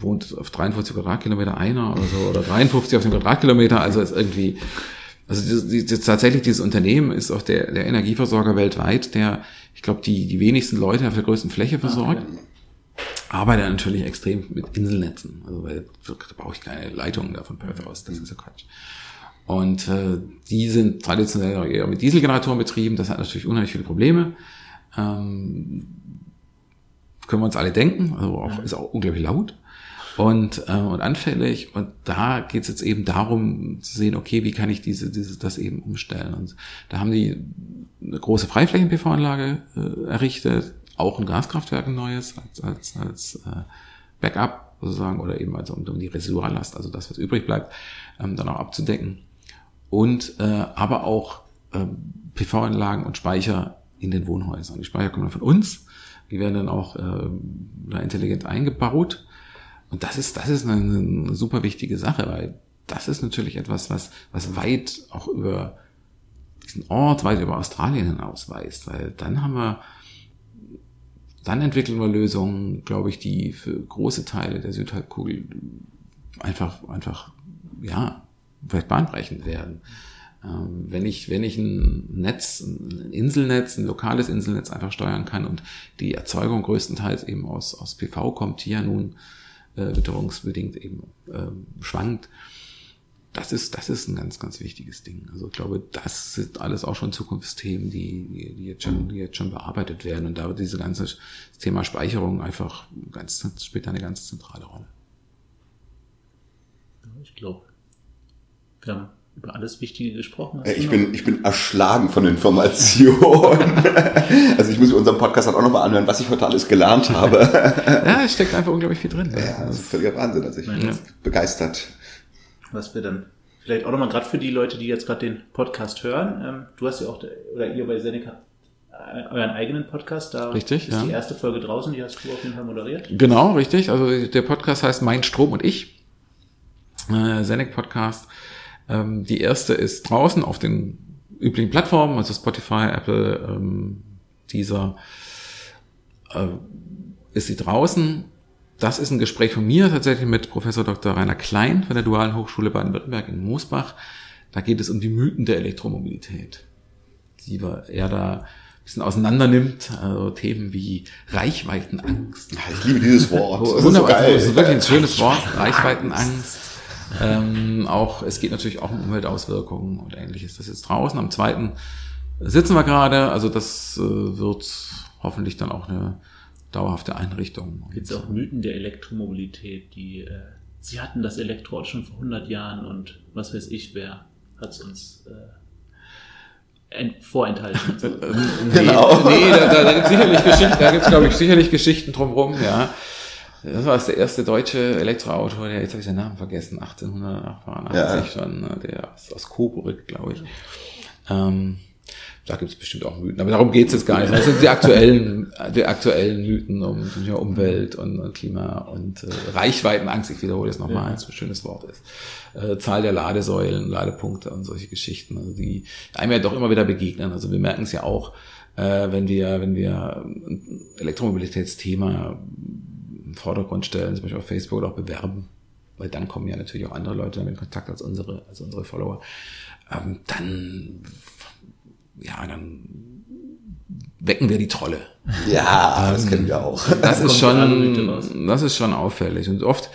wohnt auf 43 Quadratkilometer einer oder so, oder 53 auf den Quadratkilometer, also ist irgendwie, also die, die, tatsächlich dieses Unternehmen ist auch der, der Energieversorger weltweit, der, ich glaube, die, die wenigsten Leute auf der größten Fläche versorgt. Okay. Arbeitet natürlich extrem mit Inselnetzen, also weil da brauche ich keine Leitungen da von Perth aus, das ist ja Quatsch. Und äh, die sind traditionell eher mit Dieselgeneratoren betrieben, das hat natürlich unheimlich viele Probleme. Ähm, können wir uns alle denken, also auch, ist auch unglaublich laut und, äh, und anfällig. Und da geht es jetzt eben darum zu sehen, okay, wie kann ich diese, diese, das eben umstellen. Und da haben die eine große Freiflächen-PV-Anlage äh, errichtet, auch ein Gaskraftwerk ein neues als, als, als äh, Backup sozusagen oder eben also um, um die Residuallast, also das, was übrig bleibt, ähm, dann auch abzudecken. Und äh, aber auch äh, PV-Anlagen und Speicher in den Wohnhäusern. Die Speicher kommen dann von uns, die werden dann auch äh, intelligent eingebaut und das ist, das ist eine, super wichtige Sache, weil das ist natürlich etwas, was, was weit auch über diesen Ort, weit über Australien hinaus weist, weil dann haben wir, dann entwickeln wir Lösungen, glaube ich, die für große Teile der Südhalbkugel einfach, einfach, ja, vielleicht bahnbrechend werden. Ähm, wenn ich, wenn ich ein Netz, ein Inselnetz, ein lokales Inselnetz einfach steuern kann und die Erzeugung größtenteils eben aus, aus PV kommt, ja nun äh, witterungsbedingt eben äh, schwankt. Das ist, das ist ein ganz, ganz wichtiges Ding. Also ich glaube, das sind alles auch schon Zukunftsthemen, die, die, jetzt, schon, die jetzt schon bearbeitet werden. Und da wird diese ganze Thema Speicherung einfach ganz, spielt eine ganz zentrale Rolle. Ich glaube, wir haben über alles Wichtige gesprochen. Hast ich bin, ich bin erschlagen von Informationen. also ich muss unseren Podcast dann auch nochmal anhören, was ich heute alles gelernt habe. ja, es steckt einfach unglaublich viel drin. Ja, das ist völliger Wahnsinn. Also ich bin ja. begeistert. Was wir dann vielleicht auch nochmal gerade für die Leute, die jetzt gerade den Podcast hören. Ähm, du hast ja auch, oder ihr bei Seneca äh, euren eigenen Podcast. Da richtig, ist ja. die erste Folge draußen, die hast du auf jeden Fall moderiert. Genau, richtig. Also der Podcast heißt Mein Strom und ich. Äh, Senec Podcast. Ähm, die erste ist draußen auf den üblichen Plattformen, also Spotify, Apple, ähm, dieser äh, ist sie draußen. Das ist ein Gespräch von mir tatsächlich mit Professor Dr. Rainer Klein von der Dualen Hochschule Baden-Württemberg in Moosbach. Da geht es um die Mythen der Elektromobilität, die er da ein bisschen auseinander nimmt. Also Themen wie Reichweitenangst. Ich liebe dieses Wort. Das Wunderbar, ist, so das ist wirklich ein schönes Wort. Reichweitenangst. Ähm, auch, es geht natürlich auch um Umweltauswirkungen und ähnliches. Das ist draußen. Am zweiten sitzen wir gerade. Also das äh, wird hoffentlich dann auch eine dauerhafte Einrichtung. Gibt es auch Mythen der Elektromobilität, die äh, sie hatten das Elektroauto schon vor 100 Jahren und was weiß ich, wer hat es uns äh, vorenthalten. nee, genau. nee, da, da, da gibt es sicherlich Geschichten, da gibt's glaube ich sicherlich Geschichten drumherum, ja. Das war der erste deutsche Elektroauto, der, jetzt habe ich den Namen vergessen, 1888 ja. schon, ne, der aus, aus Coburg, glaube ich. Ähm, da gibt es bestimmt auch Mythen, aber darum geht es jetzt gar nicht. Das sind die aktuellen, die aktuellen Mythen um Umwelt und, und, Klima und äh, Reichweitenangst. Ich wiederhole es nochmal, ja. so ein schönes Wort ist. Äh, Zahl der Ladesäulen, Ladepunkte und solche Geschichten, also die einem ja doch immer wieder begegnen. Also wir merken es ja auch, äh, wenn wir, wenn wir ein Elektromobilitätsthema Vordergrund stellen, zum Beispiel auf Facebook oder auch bewerben, weil dann kommen ja natürlich auch andere Leute damit in Kontakt als unsere, als unsere Follower, ähm, dann, ja, dann wecken wir die Trolle. Ja, ähm, das kennen wir auch. Das ist schon, das ist schon auffällig. Und oft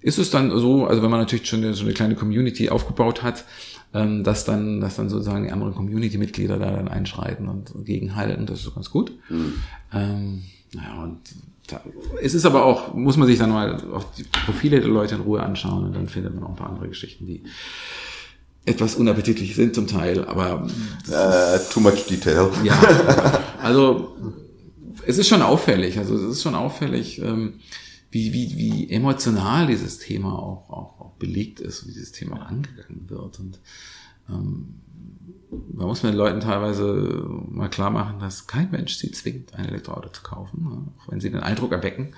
ist es dann so, also wenn man natürlich schon eine, so eine kleine Community aufgebaut hat, ähm, dass dann, dass dann sozusagen die anderen Community-Mitglieder da dann einschreiten und gegenhalten, das ist ganz gut. Mhm. Ähm, naja, und es ist aber auch, muss man sich dann mal auch die Profile der Leute in Ruhe anschauen und dann findet man auch ein paar andere Geschichten, die etwas unappetitlich sind zum Teil, aber äh, too much detail. Ja, also es ist schon auffällig, also es ist schon auffällig, ähm, wie, wie, wie emotional dieses Thema auch, auch, auch belegt ist, wie dieses Thema angegangen wird. Und ähm, man muss den Leuten teilweise mal klar machen, dass kein Mensch sie zwingt, ein Elektroauto zu kaufen, ne? auch wenn sie den Eindruck erwecken.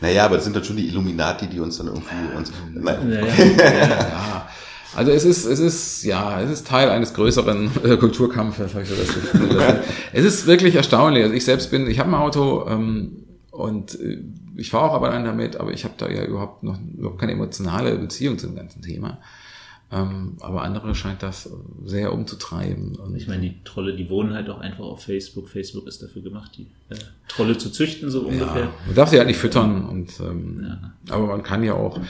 Naja, aber das sind dann schon die Illuminati, die uns dann irgendwie uns. Nein. Ja, ja, ja. Also es ist, es ist, ja, es ist Teil eines größeren äh, Kulturkampfes, habe ich so das Gefühl. es ist wirklich erstaunlich. Also ich selbst bin, ich habe ein Auto ähm, und äh, ich fahre auch aber dann damit, aber ich habe da ja überhaupt noch überhaupt keine emotionale Beziehung zum ganzen Thema. Ähm, aber andere scheint das sehr umzutreiben. Und ich meine, die Trolle, die wohnen halt auch einfach auf Facebook. Facebook ist dafür gemacht, die äh, Trolle zu züchten, so ungefähr. Ja, man darf sie halt nicht füttern. Und, ähm, ja. Aber man kann ja auch,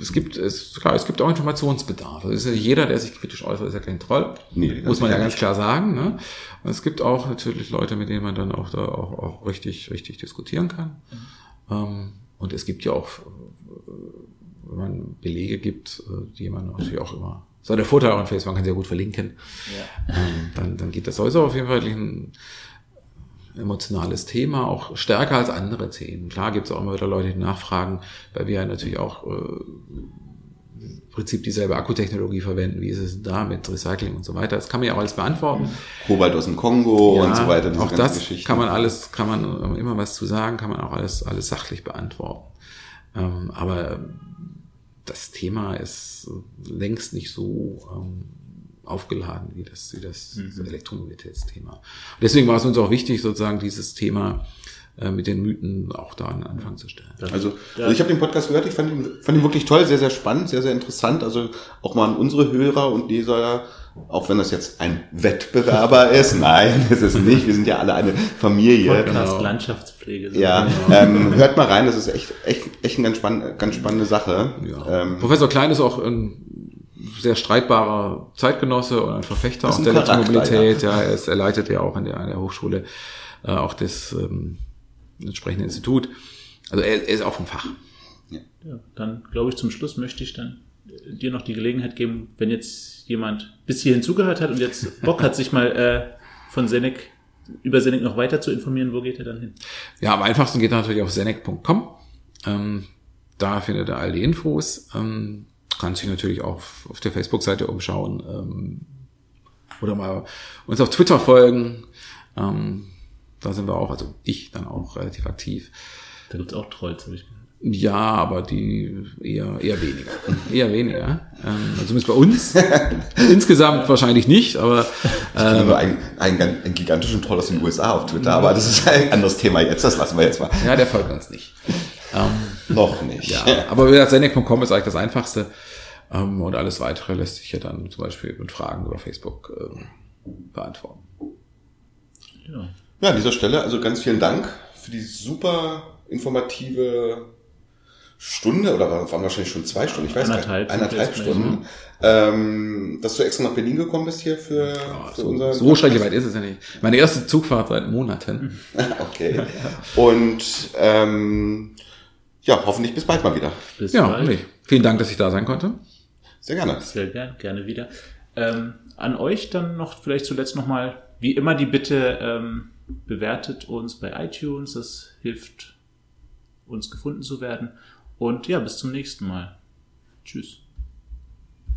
es gibt, es, klar, es gibt auch Informationsbedarf. Also ist ja jeder, der sich kritisch äußert, ist ja kein Troll. Nee, muss man ja ganz klar sagen. Ne? Und es gibt auch natürlich Leute, mit denen man dann auch da auch, auch richtig, richtig diskutieren kann. Mhm. Ähm, und es gibt ja auch, wenn man Belege gibt, äh, die man natürlich auch immer so der Vorteil auch an Facebook, man kann sehr gut verlinken. Ja. Ähm, dann, dann geht das sowieso auf jeden Fall ein emotionales Thema, auch stärker als andere Themen. Klar gibt es auch immer wieder Leute, die nachfragen, weil wir ja natürlich auch äh, im Prinzip dieselbe Akkutechnologie verwenden. Wie ist es da mit Recycling und so weiter? Das kann man ja auch alles beantworten. Kobalt aus dem Kongo ja, und so weiter. Auch das kann man alles, kann man immer was zu sagen, kann man auch alles, alles sachlich beantworten. Ähm, aber das Thema ist längst nicht so ähm, aufgeladen wie das, wie das mhm. Elektromobilitätsthema. Deswegen war es uns auch wichtig, sozusagen dieses Thema äh, mit den Mythen auch da an Anfang zu stellen. Also, also ich habe den Podcast gehört, ich fand ihn, fand ihn wirklich toll, sehr, sehr spannend, sehr, sehr interessant. Also auch mal an unsere Hörer und Leser, auch wenn das jetzt ein Wettbewerber ist, nein, ist es nicht, wir sind ja alle eine Familie. Podcast genau. Landschaftspflege. Ja, genau. ähm, hört mal rein, das ist echt, echt, echt eine ganz, spann ganz spannende Sache. Ja. Ähm, Professor Klein ist auch ein sehr streitbarer Zeitgenosse und ein Verfechter auch der Elektromobilität. Ja. ja, er, ist, er leitet ja auch an der, an der Hochschule äh, auch das ähm, entsprechende Institut. Also er, er ist auch vom Fach. Ja. ja, dann glaube ich zum Schluss möchte ich dann dir noch die Gelegenheit geben, wenn jetzt jemand bis hierhin zugehört hat und jetzt Bock hat, sich mal äh, von Senec über Senec noch weiter zu informieren, wo geht er dann hin? Ja, am einfachsten geht er natürlich auf senec.com. Ähm, da findet er all die Infos. Ähm, kann sich natürlich auch auf der Facebook-Seite umschauen ähm, oder mal uns auf Twitter folgen. Ähm, da sind wir auch, also ich dann auch relativ aktiv. Da gibt's auch Trolls, habe ich gehört. Ja, aber die eher, eher weniger. Eher weniger. Ähm, also zumindest bei uns. Insgesamt wahrscheinlich nicht, aber. Ähm, nur einen, einen, einen gigantischen Troll aus den USA auf Twitter, aber das ist ein anderes Thema jetzt, das lassen wir jetzt mal. Ja, der folgt uns nicht. Ähm, Noch nicht. Ja, aber wie gesagt, Zenek.com ist eigentlich das Einfachste. Ähm, und alles weitere lässt sich ja dann zum Beispiel mit Fragen über Facebook ähm, beantworten. Ja. ja, an dieser Stelle also ganz vielen Dank für die super informative Stunde oder waren wahrscheinlich schon zwei Stunden, ich weiß Eineinhalb nicht. Eineinhalb Stunden. Ähm, dass du extra nach Berlin gekommen bist hier für, ja, für so, unser. So schrecklich weit ist es ja nicht. Meine erste Zugfahrt seit Monaten. okay. Und ähm, ja, hoffentlich bis bald mal wieder. Bis ja, bald. Vielen Dank, dass ich da sein konnte. Sehr gerne. Sehr gerne, gerne wieder. Ähm, an euch dann noch vielleicht zuletzt nochmal, wie immer die Bitte, ähm, bewertet uns bei iTunes, das hilft uns gefunden zu werden. Und ja, bis zum nächsten Mal. Tschüss.